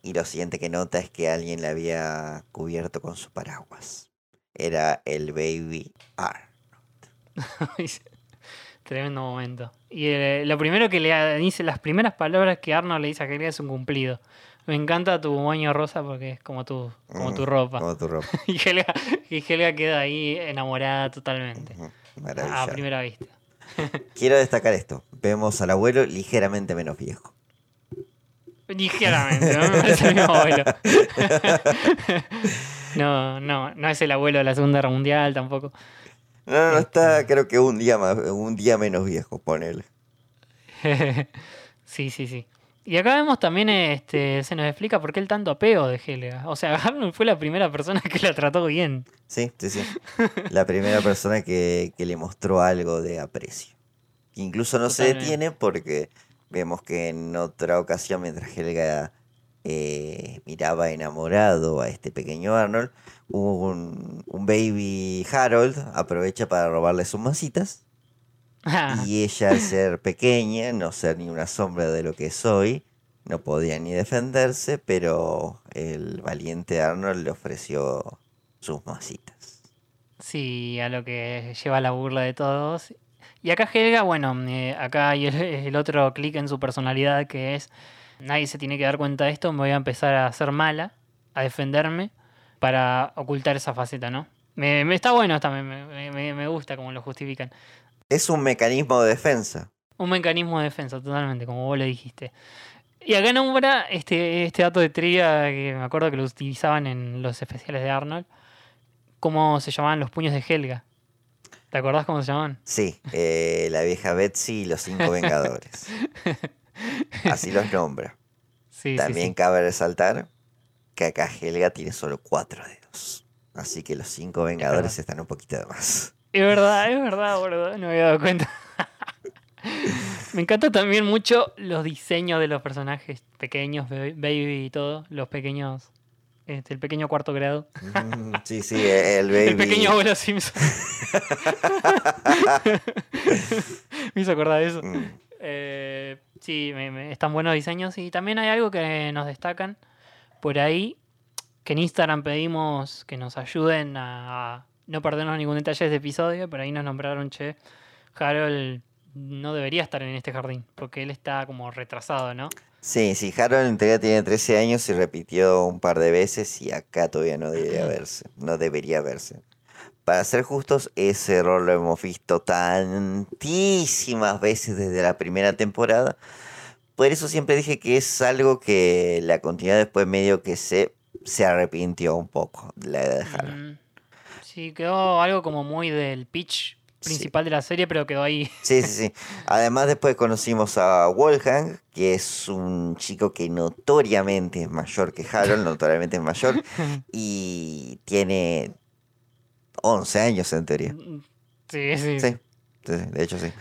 Y lo siguiente que nota es que alguien la había cubierto con su paraguas. Era el Baby R. Tremendo momento. Y eh, lo primero que le dice, las primeras palabras que Arnold le dice a Helga es un cumplido. Me encanta tu moño rosa porque es como tu, como tu Mm, ropa. Como tu ropa. y, Helga, y Helga queda ahí enamorada totalmente. A primera vista. Quiero destacar esto. Vemos al abuelo ligeramente menos viejo. Ligeramente, no me parece el mismo abuelo. no, no, no es el abuelo de la Segunda Guerra Mundial tampoco. No, no, no está, creo que un día más, un día menos viejo, ponele. sí, sí, sí. Y acá vemos también, este, se nos explica por qué el tanto apego de Helga. O sea, Arnold fue la primera persona que la trató bien. Sí, sí, sí. La primera persona que, que le mostró algo de aprecio. Incluso no se detiene porque vemos que en otra ocasión, mientras Helga eh, miraba enamorado a este pequeño Arnold, un, un baby Harold aprovecha para robarle sus masitas. Y ella, al ser pequeña, no ser ni una sombra de lo que soy, no podía ni defenderse, pero el valiente Arnold le ofreció sus masitas. Sí, a lo que lleva la burla de todos. Y acá Helga, bueno, eh, acá hay el, el otro clic en su personalidad que es, nadie se tiene que dar cuenta de esto, me voy a empezar a hacer mala, a defenderme, para ocultar esa faceta, ¿no? Me, me- está bueno también, me, me- me gusta cómo lo justifican. Es un mecanismo de defensa. Un mecanismo de defensa, totalmente, como vos lo dijiste. Y acá nombra este, este dato de trivia que me acuerdo que lo utilizaban en los especiales de Arnold, cómo se llamaban los puños de Helga. ¿Te acordás cómo se llamaban? Sí, eh, la vieja Betsy y los cinco Vengadores. Así los nombra. Sí, sí, También sí. cabe resaltar que acá Helga tiene solo cuatro dedos. Así que los cinco Vengadores están un poquito de más. Es verdad, es verdad, boludo. No me había dado cuenta. me encanta también mucho los diseños de los personajes pequeños, Baby Baby y todo. Los pequeños. Este, el pequeño cuarto grado. Mm, Sí, sí, el baby. El pequeño abuelo Simpson. me hizo acordar de eso. Mm. Eh, sí, me- me- están buenos diseños. Y también hay algo que nos destacan por ahí. Que en Instagram pedimos que nos ayuden a, a no perdernos ningún detalle de este episodio. Pero ahí nos nombraron, che, Harold no debería estar en este jardín. Porque él está como retrasado, ¿no? Sí, sí, Harold en teoría tiene 13 años y repitió un par de veces y acá todavía no debería verse, no debería verse. Para ser justos, ese error lo hemos visto tantísimas veces desde la primera temporada. Por eso siempre dije que es algo que la continuidad después medio que se, se arrepintió un poco de la edad de Harold. Mm, Sí, quedó algo como muy del pitch principal de la serie, pero quedó ahí. Sí, sí, sí. Además después conocimos a Wolfgang, que es un chico que notoriamente es mayor que Harold, notoriamente es mayor, y tiene 11 años en teoría. Sí, sí. Sí, sí, sí, de hecho sí.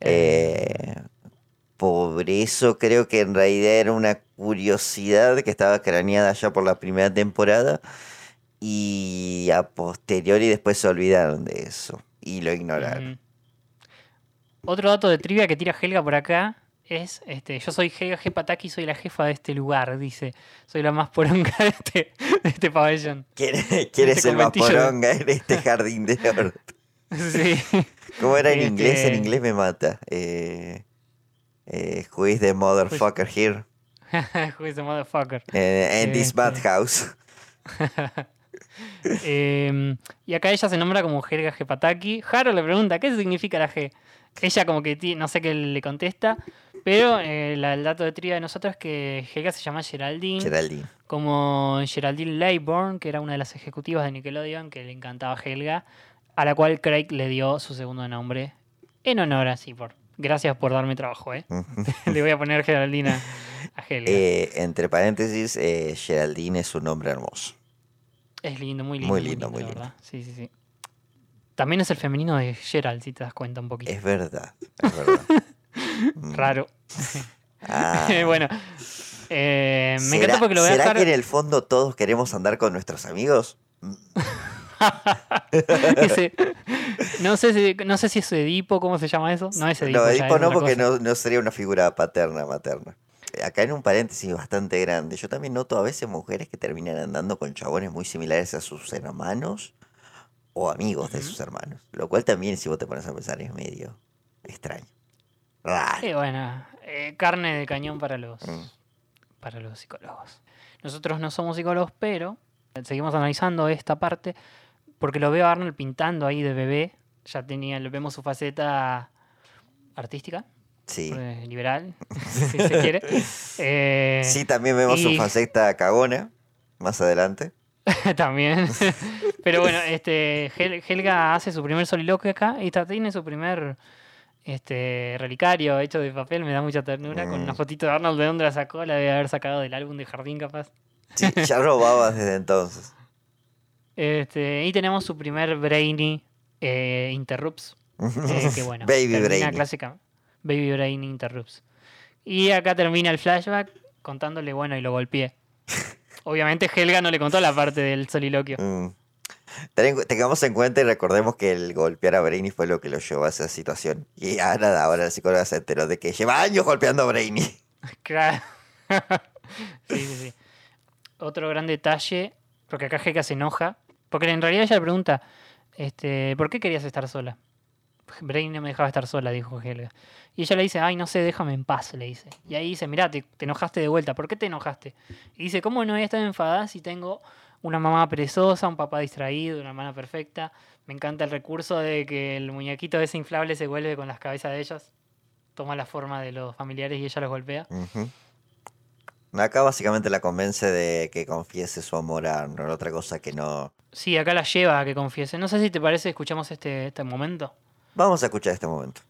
Eh, por eso creo que en realidad era una curiosidad que estaba craneada ya por la primera temporada Y a posteriori después se olvidaron de eso. Y lo ignoraron. Mm. Otro dato de trivia que tira Helga por acá es, este, yo soy Helga G. Pataki, soy la jefa de este lugar, dice. Soy la más poronga de este, de este pabellón. ¿Quién, quién es el más poronga en este jardín de oro? Sí. ¿Cómo era en Este- inglés? En inglés me mata. Eh, eh, who is the motherfucker here? Who is the motherfucker? Eh, in this Este, bad house. eh, y acá ella se nombra como Helga G. Pataki. Haro le pregunta, ¿qué significa la G? Ella como que no sé qué le contesta, pero eh, la- el dato de trivia de nosotros es que Helga se llama Geraldine. Geraldine. Como Geraldine Laybourne, que era una de las ejecutivas de Nickelodeon, que le encantaba Helga, a la cual Craig le dio su segundo nombre en honor así por. Gracias por darme trabajo, ¿eh? le voy a poner Geraldina a. Eh, entre paréntesis, eh, Geraldine es un nombre hermoso. Es lindo, muy lindo. Muy lindo, muy lindo. Sí, sí, sí. También es el femenino de Gerald, si te das cuenta un poquito. Es verdad, es verdad. Mm. Raro. Ah. bueno, eh, me ¿Será- encanta porque lo voy a ¿Será dejar. que en el fondo todos queremos andar con nuestros amigos? Ese- no, sé si, no sé si es Edipo, ¿cómo se llama eso? No es Edipo. No, Edipo no, porque no, no sería una figura paterna, materna. Acá en un paréntesis bastante grande, yo también noto a veces mujeres que terminan andando con chabones muy similares a sus hermanos o amigos de sus hermanos. Lo cual también, si vos te pones a pensar, es medio extraño. Raro. Y bueno, eh, carne de cañón para los, Mm. para los psicólogos. Nosotros no somos psicólogos, pero seguimos analizando esta parte porque lo veo a Arnold pintando ahí de bebé. Ya tenía, lo vemos su faceta artística, Sí. eh, liberal, si se quiere. Eh, Sí, también vemos y- su faceta cagona más adelante. También. Pero bueno, este Hel- Helga hace su primer soliloquio acá y tiene su primer este relicario hecho de papel, me da mucha ternura, con una Mm. fotito de Arnold de dónde la sacó, la debe haber sacado del álbum de Jardín capaz. Sí, ya robaba desde entonces. Este, y tenemos su primer Brainy eh, Interrupts. eh, que bueno, Baby Brainy. clásica. Baby Brainy Interrupts. Y acá termina el flashback contándole, bueno, y lo golpeé. Obviamente Helga no le contó la parte del soliloquio. Mm. Ten- Tengamos en cuenta y recordemos que el golpear a Brainy fue lo que lo llevó a esa situación. Y ahora, ahora la psicóloga se enteró de que lleva años golpeando a Brainy. Claro. sí, sí, sí. Otro gran detalle, porque acá Helga se enoja, porque en realidad ella le pregunta, este, ¿por qué querías estar sola? Brain no me dejaba estar sola, dijo Helga. Y ella le dice, ay, no sé, déjame en paz, le dice. Y ahí dice, mirá, te, te enojaste de vuelta, ¿por qué te enojaste? Y dice, ¿cómo no voy a estar enfadada si tengo una mamá perezosa, un papá distraído, una hermana perfecta? Me encanta el recurso de que el muñequito ese inflable se vuelve con las cabezas de ellos, toma la forma de los familiares y ella los golpea. Acá básicamente la convence de que confiese su amor a Arnold, otra cosa que no... Sí, acá la lleva a que confiese. No sé si te parece, escuchamos este, este momento. Vamos a escuchar este momento.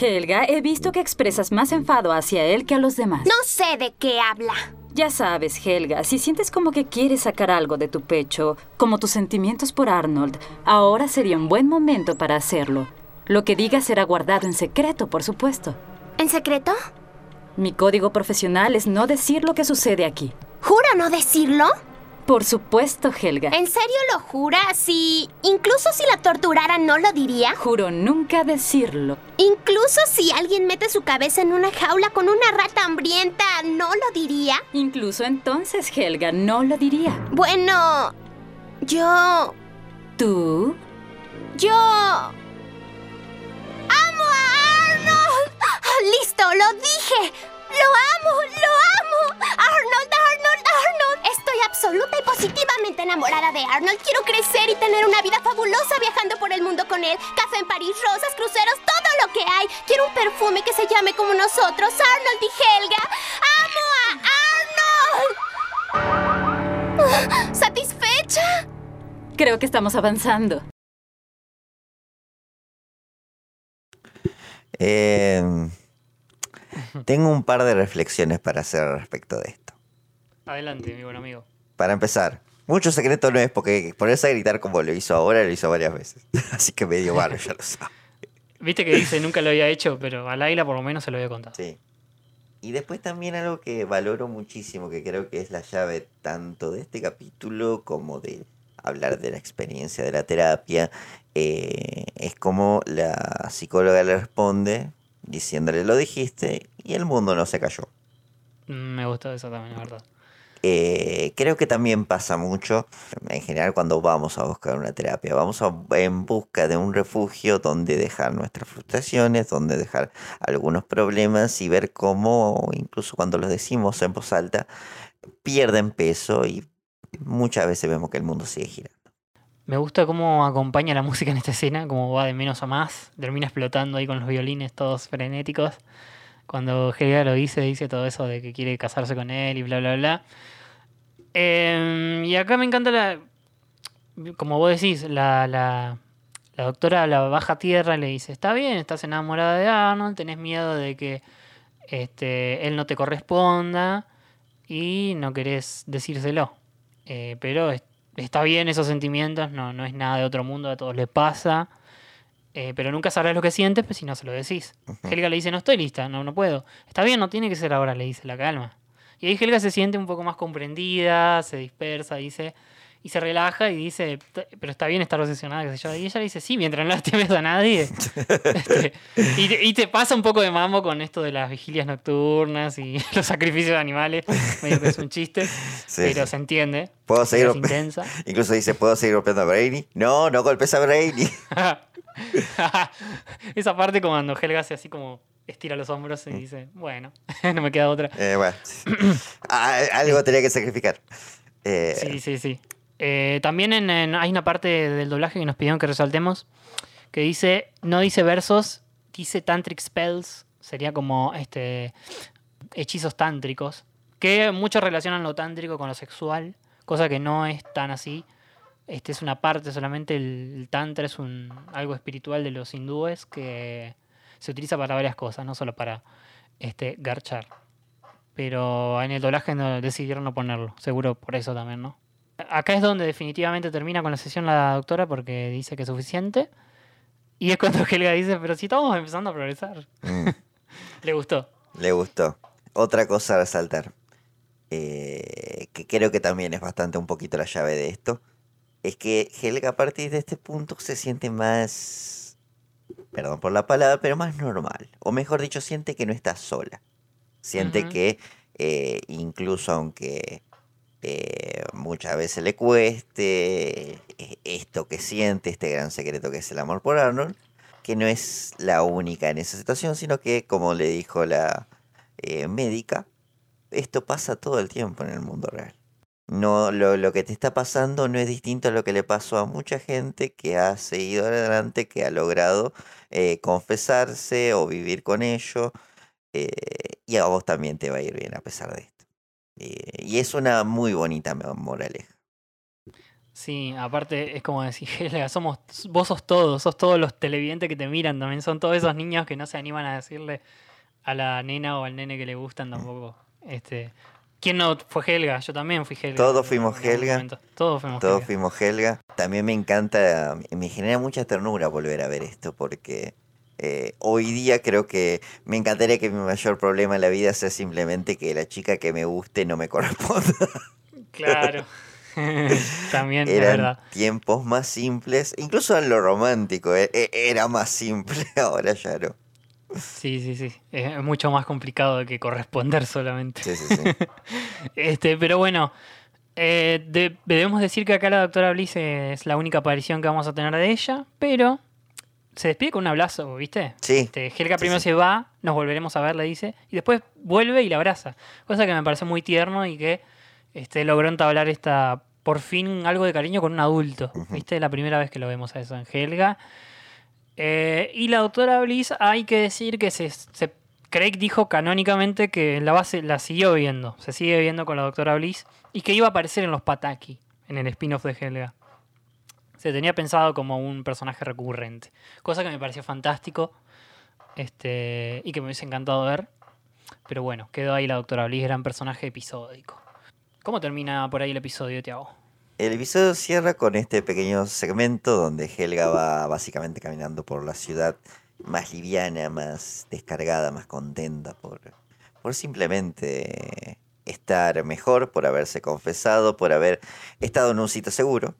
Helga, he visto que expresas más enfado hacia él que a los demás. No sé de qué habla. Ya sabes, Helga, si sientes como que quieres sacar algo de tu pecho, como tus sentimientos por Arnold, ahora sería un buen momento para hacerlo. Lo que digas será guardado en secreto, por supuesto. ¿En secreto? Mi código profesional es no decir lo que sucede aquí. ¿Jura no decirlo? Por supuesto, Helga. ¿En serio lo jura? Si... Incluso si la torturara, ¿no lo diría? Juro nunca decirlo. Incluso si alguien mete su cabeza en una jaula con una rata hambrienta, ¿no lo diría? Incluso entonces, Helga, no lo diría. Bueno... Yo... ¿Tú? Yo... ¡Listo! ¡Lo dije! ¡Lo amo! ¡Lo amo! ¡Arnold, Arnold, Arnold! Estoy absoluta y positivamente enamorada de Arnold. Quiero crecer y tener una vida fabulosa viajando por el mundo con él. Café en París, rosas, cruceros, todo lo que hay. Quiero un perfume que se llame como nosotros, Arnold y Helga. ¡Amo a Arnold! ¿Satisfecha? Creo que estamos avanzando. Eh, tengo un par de reflexiones para hacer al respecto de esto. Adelante, mi buen amigo. Para empezar, mucho secreto no es porque ponerse a gritar como lo hizo ahora, lo hizo varias veces. Así que medio malo, ya lo sabe. Viste que dice nunca lo había hecho, pero a Laila por lo menos se lo había contado. Sí. Y después también algo que valoro muchísimo, que creo que es la llave tanto de este capítulo como de hablar de la experiencia de la terapia, eh, es como la psicóloga le responde diciéndole lo dijiste y el mundo no se cayó. Mm, Me gustó eso también, la verdad. Eh, creo que también pasa mucho en general cuando vamos a buscar una terapia. Vamos a- en busca de un refugio donde dejar nuestras frustraciones, donde dejar algunos problemas y ver cómo, incluso cuando los decimos en voz alta, pierden peso y muchas veces vemos que el mundo sigue girando. Me gusta cómo acompaña la música en esta escena, cómo va de menos a más, termina explotando ahí con los violines todos frenéticos. Cuando Helga lo dice, dice todo eso de que quiere casarse con él y bla, bla, bla. Em, y acá me encanta la. Como vos decís, la, la, la doctora la baja tierra le dice: Está bien, estás enamorada de Arnold, tenés miedo de que este, él no te corresponda y no querés decírselo. Eh, pero está bien esos sentimientos, no, no es nada de otro mundo, a todos les pasa. Eh, pero nunca sabrás lo que sientes pues, si no se lo decís. Helga le dice, no estoy lista, no, no puedo. Está bien, no tiene que ser ahora, le dice, la calma. Y ahí Helga se siente un poco más comprendida, se dispersa, dice, y se relaja y dice, "T- pero está bien estar obsesionada, qué sé yo. Y ella le dice, sí, mientras no lastimes a nadie. Este, y, te, y te pasa un poco de mambo con esto de las vigilias nocturnas y los sacrificios de animales. Medio que es un chiste, Sí, pero sí. se entiende. ¿Puedo Es seguir golpe- intensa. Incluso dice, ¿puedo seguir golpeando a Brainy? No, no golpes a Brainy. Esa parte cuando Helga hace así como estira los hombros y dice, bueno, no me queda otra. Eh, bueno, algo tenía que sacrificar. Eh, Sí, sí, sí. Eh, también en, hay una parte del doblaje que nos pidieron que resaltemos que dice, no dice versos, dice tantric spells, sería como este hechizos tántricos, que muchos relacionan lo tántrico con lo sexual, cosa que no es tan así. Este es una parte solamente, el, el tantra es un, algo espiritual de los hindúes que se utiliza para varias cosas, no solo para este, garchar. Pero en el doblaje no, decidieron no ponerlo, seguro por eso también, ¿no? Acá es donde definitivamente termina con la sesión la doctora porque dice que es suficiente. Y es cuando Helga dice, pero si estamos empezando a progresar. Mm. Le gustó. Le gustó. Otra cosa a resaltar, eh, que creo que también es bastante un poquito la llave de esto, es que Helga a partir de este punto se siente más, perdón por la palabra, pero más normal. O mejor dicho, siente que no está sola. Siente que eh, incluso aunque eh, muchas veces le cueste eh, esto que siente, este gran secreto que es el amor por Arnold, que no es la única en esa situación, sino que, como le dijo la eh, médica, esto pasa todo el tiempo en el mundo real. No, lo, lo que te está pasando no es distinto a lo que le pasó a mucha gente que ha seguido adelante, que ha logrado eh, confesarse o vivir con ello, y a vos también te va a ir bien a pesar de esto. Eh, y es una muy bonita mo- moraleja. Sí, aparte es como decir, Helga, somos, vos sos todos, sos todos los televidentes que te miran también, son todos esos niños que no se animan a decirle a la nena o al nene que le gustan tampoco. Este, ¿Quién no fue Helga? Yo también fui Helga. Todos fuimos Helga. Todos fuimos Todos Helga. fuimos Helga. También me encanta, me genera mucha ternura volver a ver esto porque eh, hoy día creo que me encantaría que mi mayor problema en la vida sea simplemente que la chica que me guste no me corresponda. Claro. también es Eran verdad. tiempos más simples, incluso en lo romántico, eh, eh, era más simple, ahora ya no. Sí, sí, sí. Es mucho más complicado que corresponder solamente. Sí, sí, sí. este, pero bueno, eh, de- debemos decir que acá la doctora Bliss es la única aparición que vamos a tener de ella, pero se despide con un abrazo, ¿viste? Sí. Este, Helga primero se va, nos volveremos a ver, le dice, y después vuelve y la abraza. Cosa que me parece muy tierno y que este, logró entablar esta, por fin, algo de cariño con un adulto. ¿Viste? La primera vez que lo vemos a eso en Helga. Eh, y la doctora Bliss, hay que decir que se, se- Craig dijo canónicamente que en la base la siguió viendo, se sigue viendo con la doctora Bliss, y que iba a aparecer en los Pataki, en el spin-off de Helga. Se tenía pensado como un personaje recurrente, cosa que me pareció fantástico este, y que me hubiese encantado ver. Pero bueno, quedó ahí la doctora Bliss, gran personaje episódico. ¿Cómo termina por ahí el episodio, Tiago? El episodio cierra con este pequeño segmento donde Helga va básicamente caminando por la ciudad más liviana, más descargada, más contenta por, por simplemente estar mejor, por haberse confesado, por haber estado en un sitio seguro.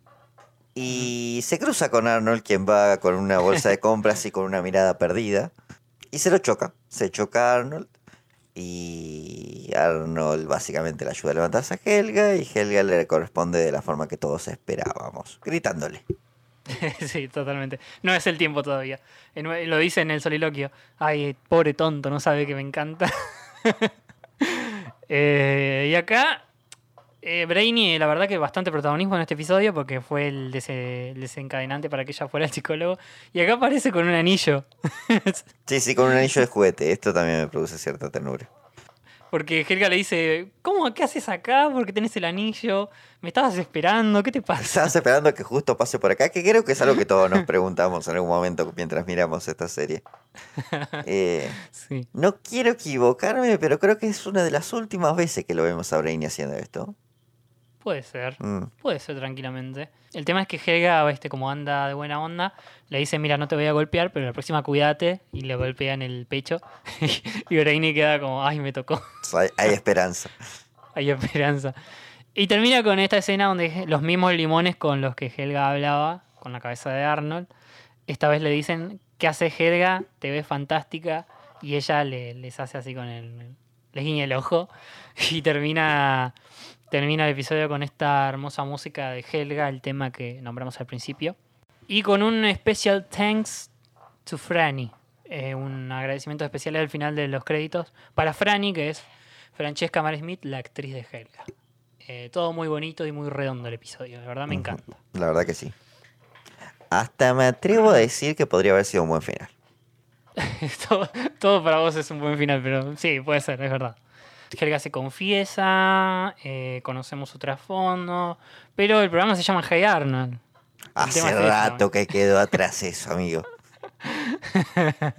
Y se cruza con Arnold, quien va con una bolsa de compras y con una mirada perdida. Y se lo choca. Se choca a Arnold. Y Arnold básicamente le ayuda a levantarse a Helga. Y Helga le corresponde de la forma que todos esperábamos, gritándole. sí, totalmente. No es el tiempo todavía. Lo dice en el soliloquio. Ay, pobre tonto, no sabe que me encanta. Eh, y acá, eh, Brainy, la verdad que bastante protagonismo en este episodio porque fue el, dese- el desencadenante para que ella fuera el psicólogo. Y acá aparece con un anillo. Sí, sí, con un anillo de juguete. Esto también me produce cierta ternura. Porque Helga le dice, ¿cómo? ¿Qué haces acá? ¿Por qué tenés el anillo? ¿Me estabas esperando? ¿Qué te pasa? Estabas esperando que justo pase por acá, que creo que es algo que todos nos preguntamos en algún momento mientras miramos esta serie. Eh, Sí. No quiero equivocarme, pero creo que es una de las últimas veces que lo vemos a Brainy haciendo esto. Puede ser. Mm. Puede ser tranquilamente. El tema es que Helga, este, como anda de buena onda, le dice, mira, no te voy a golpear, pero la próxima cuídate. Y le golpea en el pecho. y Brainy queda como, ay, me tocó. Hay esperanza. Hay esperanza. Y termina con esta escena donde los mismos limones con los que Helga hablaba, con la cabeza de Arnold, esta vez le dicen, ¿qué hace Helga? Te ves fantástica. Y ella le- les hace así con el... les guiña el ojo. Y termina, termina el episodio con esta hermosa música de Helga, el tema que nombramos al principio. Y con un special thanks to Franny. eh, un agradecimiento especial al final de los créditos para Franny, que es Francesca Mary Smith, la actriz de Helga. Eh, todo muy bonito y muy redondo el episodio, de verdad me encanta. La verdad que sí. Hasta me atrevo a decir que podría haber sido un buen final. todo, todo para vos es un buen final, pero sí, puede ser, es verdad. Helga se confiesa, eh, conocemos su trasfondo, pero el programa se llama Hey Arnold. Hace es rato que quedó atrás eso, amigo.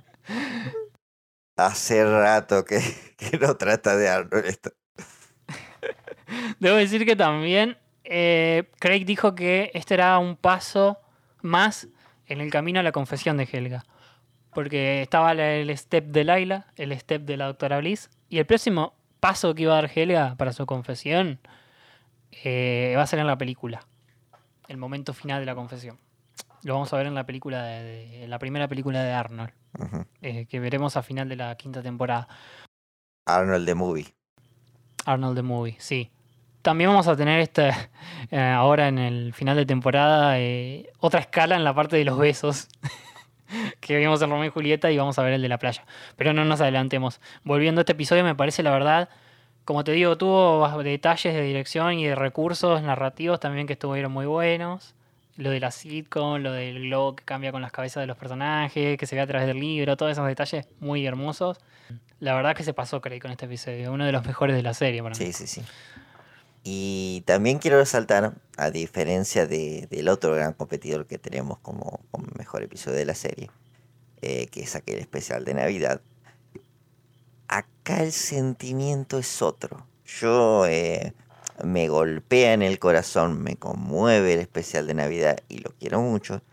Hace rato que, que no trata de Arnold esto. Debo decir que también eh, Craig dijo que este era un paso más en el camino a la confesión de Helga. Porque estaba el step de Laila, el step de la doctora Bliss, y el próximo paso que iba a dar Helga para su confesión eh, va a ser en la película. El momento final de la confesión. Lo vamos a ver en la película de, de- en la primera película de Arnold, eh, que veremos a final de la quinta temporada. Arnold the Movie. Arnold the Movie, sí. También vamos a tener este, eh, ahora en el final de temporada otra escala en la parte de los besos que vimos en Romeo y Julieta y vamos a ver el de la playa. Pero no nos adelantemos. Volviendo a este episodio, me parece la verdad, como te digo, tuvo detalles de dirección y de recursos narrativos también que estuvieron muy buenos. Lo de la sitcom, lo del globo que cambia con las cabezas de los personajes, que se ve a través del libro, todos esos detalles muy hermosos. La verdad que se pasó, Craig, con este episodio. Uno de los mejores de la serie para mí. Sí, sí, sí. Y también quiero resaltar, a diferencia de- del otro gran competidor que tenemos como, mejor episodio de la serie, eh, que es aquel especial de Navidad, acá el sentimiento es otro. Yo eh, me golpea en el corazón, me conmueve el especial de Navidad y lo quiero mucho.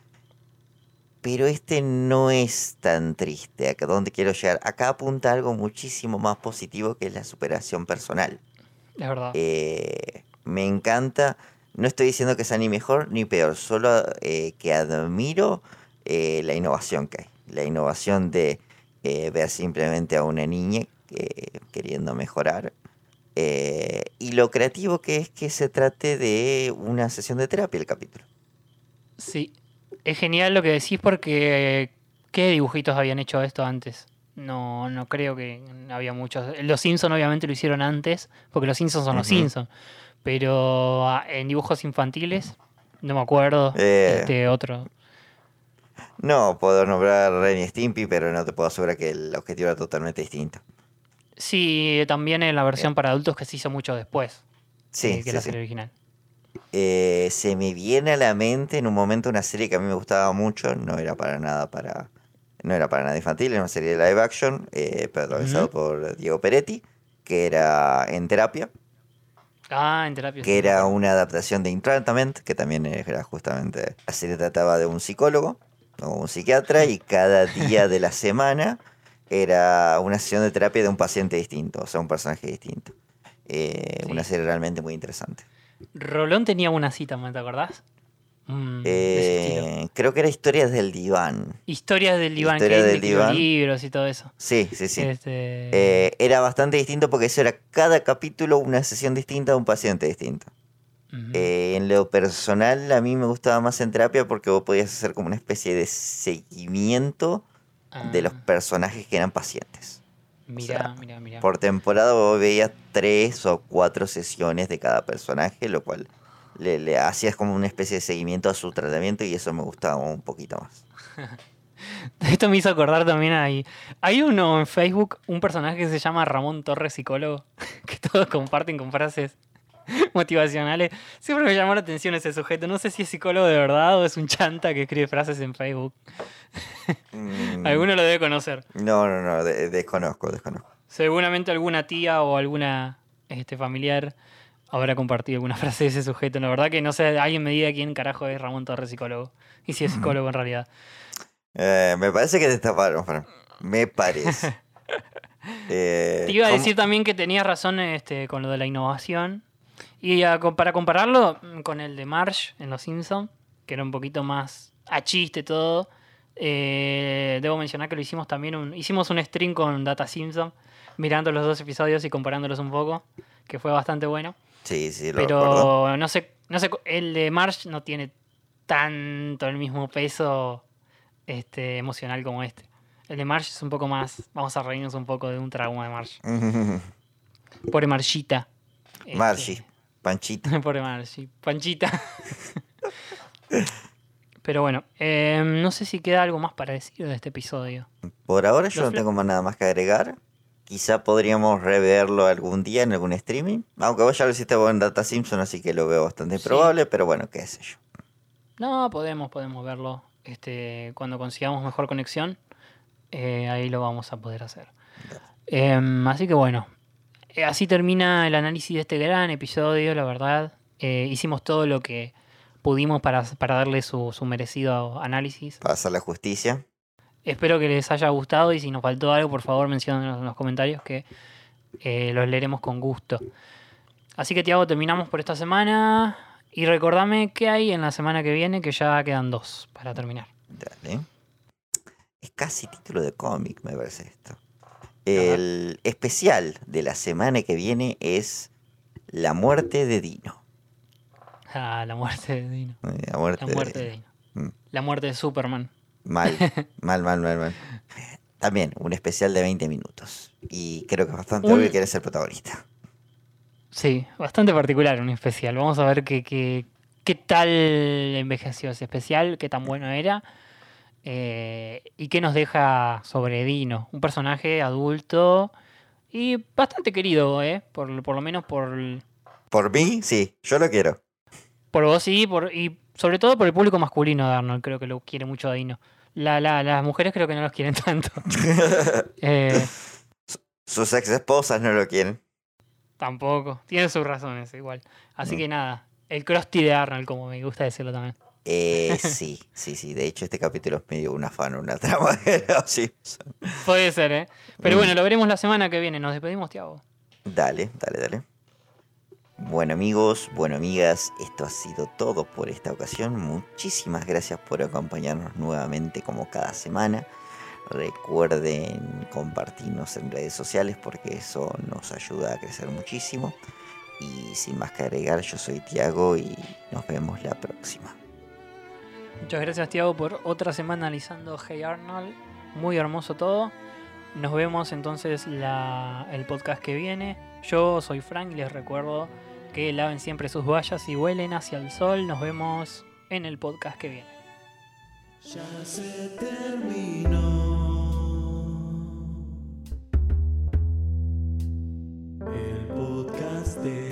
Pero este no es tan triste. Acá donde quiero llegar. Acá apunta algo muchísimo más positivo que es la superación personal. Es verdad. Eh, me encanta. No estoy diciendo que sea ni mejor ni peor, solo eh, que admiro eh, la innovación que hay. La innovación de ver simplemente a una niña queriendo mejorar. y lo creativo que es que se trate de una sesión de terapia el capítulo. Sí. Es genial lo que decís porque ¿qué dibujitos habían hecho esto antes? No, no creo que había muchos. Los Simpsons obviamente lo hicieron antes, porque los Simpsons son los. Simpsons. Pero ah, en dibujos infantiles, no me acuerdo. Eh. Este otro. No puedo nombrar Ren y Stimpy, pero no te puedo asegurar que el objetivo era totalmente distinto. Sí, también en la versión para adultos que se hizo mucho después. Sí, eh, que sí, la sí. serie original. Eh, se me viene a la mente en un momento una serie que a mí me gustaba mucho, no era para nada para no era para nada infantil, era una serie de live action, eh, protagonizado por Diego Peretti, que era En Terapia, Ah, en terapia. que sí. era una adaptación de Entrapment, que también era justamente, la serie trataba de un psicólogo o un psiquiatra y cada día de la semana era una sesión de terapia de un paciente distinto, o sea, un personaje distinto. Eh, Una serie realmente muy interesante. Rolón tenía una cita, ¿me te acordás? Mm. Eh, creo que era Historias del Diván. Historias del diván, Historia que del diván. libros y todo eso. Sí, sí, sí. Este, Eh, era bastante distinto porque eso era cada capítulo una sesión distinta de un paciente distinto. Eh, en lo personal, a mí me gustaba más en terapia porque vos podías hacer como una especie de seguimiento de los personajes que eran pacientes. Mirá, mirá, mirá. Por temporada vos veías tres o cuatro sesiones de cada personaje, lo cual le, le hacías como una especie de seguimiento a su tratamiento y eso me gustaba un poquito más. Esto me hizo acordar también ahí. Hay uno en Facebook, un personaje que se llama Ramón Torres, psicólogo, que todos comparten con frases motivacionales. Siempre me llamó la atención ese sujeto. No sé si es psicólogo de verdad o es un chanta que escribe frases en Facebook. Mm, Alguno lo debe conocer. No, no, no, de- desconozco, desconozco. Seguramente alguna tía o alguna este, familiar habrá compartido alguna frase de ese sujeto. La verdad que no sé, alguien me diga quién carajo es Ramón Torres, psicólogo. Y si es psicólogo en realidad. Eh, me parece que te taparon, Fran. Me parece. Eh, Te iba a ¿cómo- decir también que tenías razón este, con lo de la innovación. Y a para compararlo con el de Marsh en Los Simpsons, que era un poquito más a chiste todo, eh, debo mencionar que lo hicimos también, un- hicimos un stream con Data Simpson, mirando los dos episodios y comparándolos un poco, que fue bastante bueno. Sí, sí, lo recuerdo. Pero no sé, no sé, el de Marsh no tiene tanto el mismo peso este, emocional como este. El de Marsh es un poco más, vamos a reírnos un poco de un trauma de Marsh. Pobre Marchita. Este, Marchi, Panchita. Pobre Marchi. Panchita. Pero bueno, eh, no sé si queda algo más para decir de este episodio. Por ahora yo Los no tengo más nada más que agregar. Quizá podríamos reverlo algún día en algún streaming. Aunque vos ya lo hiciste vos en Data Simpson, así que lo veo bastante Sí. probable, pero bueno, qué sé yo. No, podemos, podemos verlo. Este, cuando consigamos mejor conexión, eh, ahí lo vamos a poder hacer. Em, así que bueno, eh, así termina el análisis de este gran episodio, la verdad. Eh, hicimos todo lo que pudimos para, para darle su, su merecido análisis. Para hacer la justicia. Espero que les haya gustado y si nos faltó algo, por favor, menciónenos en los comentarios que eh, los leeremos con gusto. Así que, Tiago, terminamos por esta semana. Y recordame qué hay en la semana que viene, que ya quedan dos para terminar. Dale. Es casi título de cómic, me parece esto. El especial de la semana que viene es La muerte de Dino. Ah, la muerte de Dino. Eh, La muerte, La muerte de de... Dino. Mm. La muerte de Superman. Mal, mal, mal, mal, mal. También, un especial de 20 minutos. Y creo que es bastante Un- obvio que eres el protagonista. Sí, bastante particular, un especial. Vamos a ver qué, qué, qué tal envejeció ese especial, qué tan bueno era. eh, y qué nos deja sobre Dino. Un personaje adulto y bastante querido, ¿eh? Por, por lo menos por, Por mí, sí, yo lo quiero. por vos sí, por, y sobre todo por el público masculino de Arnold. Creo que lo quiere mucho a Dino. La, la- las mujeres creo que no los quieren tanto. Eh, Sus ex esposas no lo quieren. tampoco. Tienen sus razones igual. Así Mm. que nada. El Krusty de Arnold, como me gusta decirlo también. Eh, sí, sí, sí. De hecho, este capítulo es medio una fan, una trama de los Simpsons. Puede ser, ¿eh? Pero Mm. bueno, lo veremos la semana que viene. Nos despedimos, Tiago. Dale, dale, dale. Bueno amigos, bueno amigas, esto ha sido todo por esta ocasión. Muchísimas gracias por acompañarnos nuevamente como cada semana. Recuerden compartirnos en redes sociales porque eso nos ayuda a crecer muchísimo. Y sin más que agregar, yo soy Tiago y nos vemos la próxima. Muchas gracias, Tiago, por otra semana analizando Hey Arnold. Muy hermoso todo. Nos vemos entonces el podcast que viene. Yo soy Frank y les recuerdo que laven siempre sus vallas y vuelen hacia el sol. Nos vemos en el podcast que viene. Ya se terminó el podcast de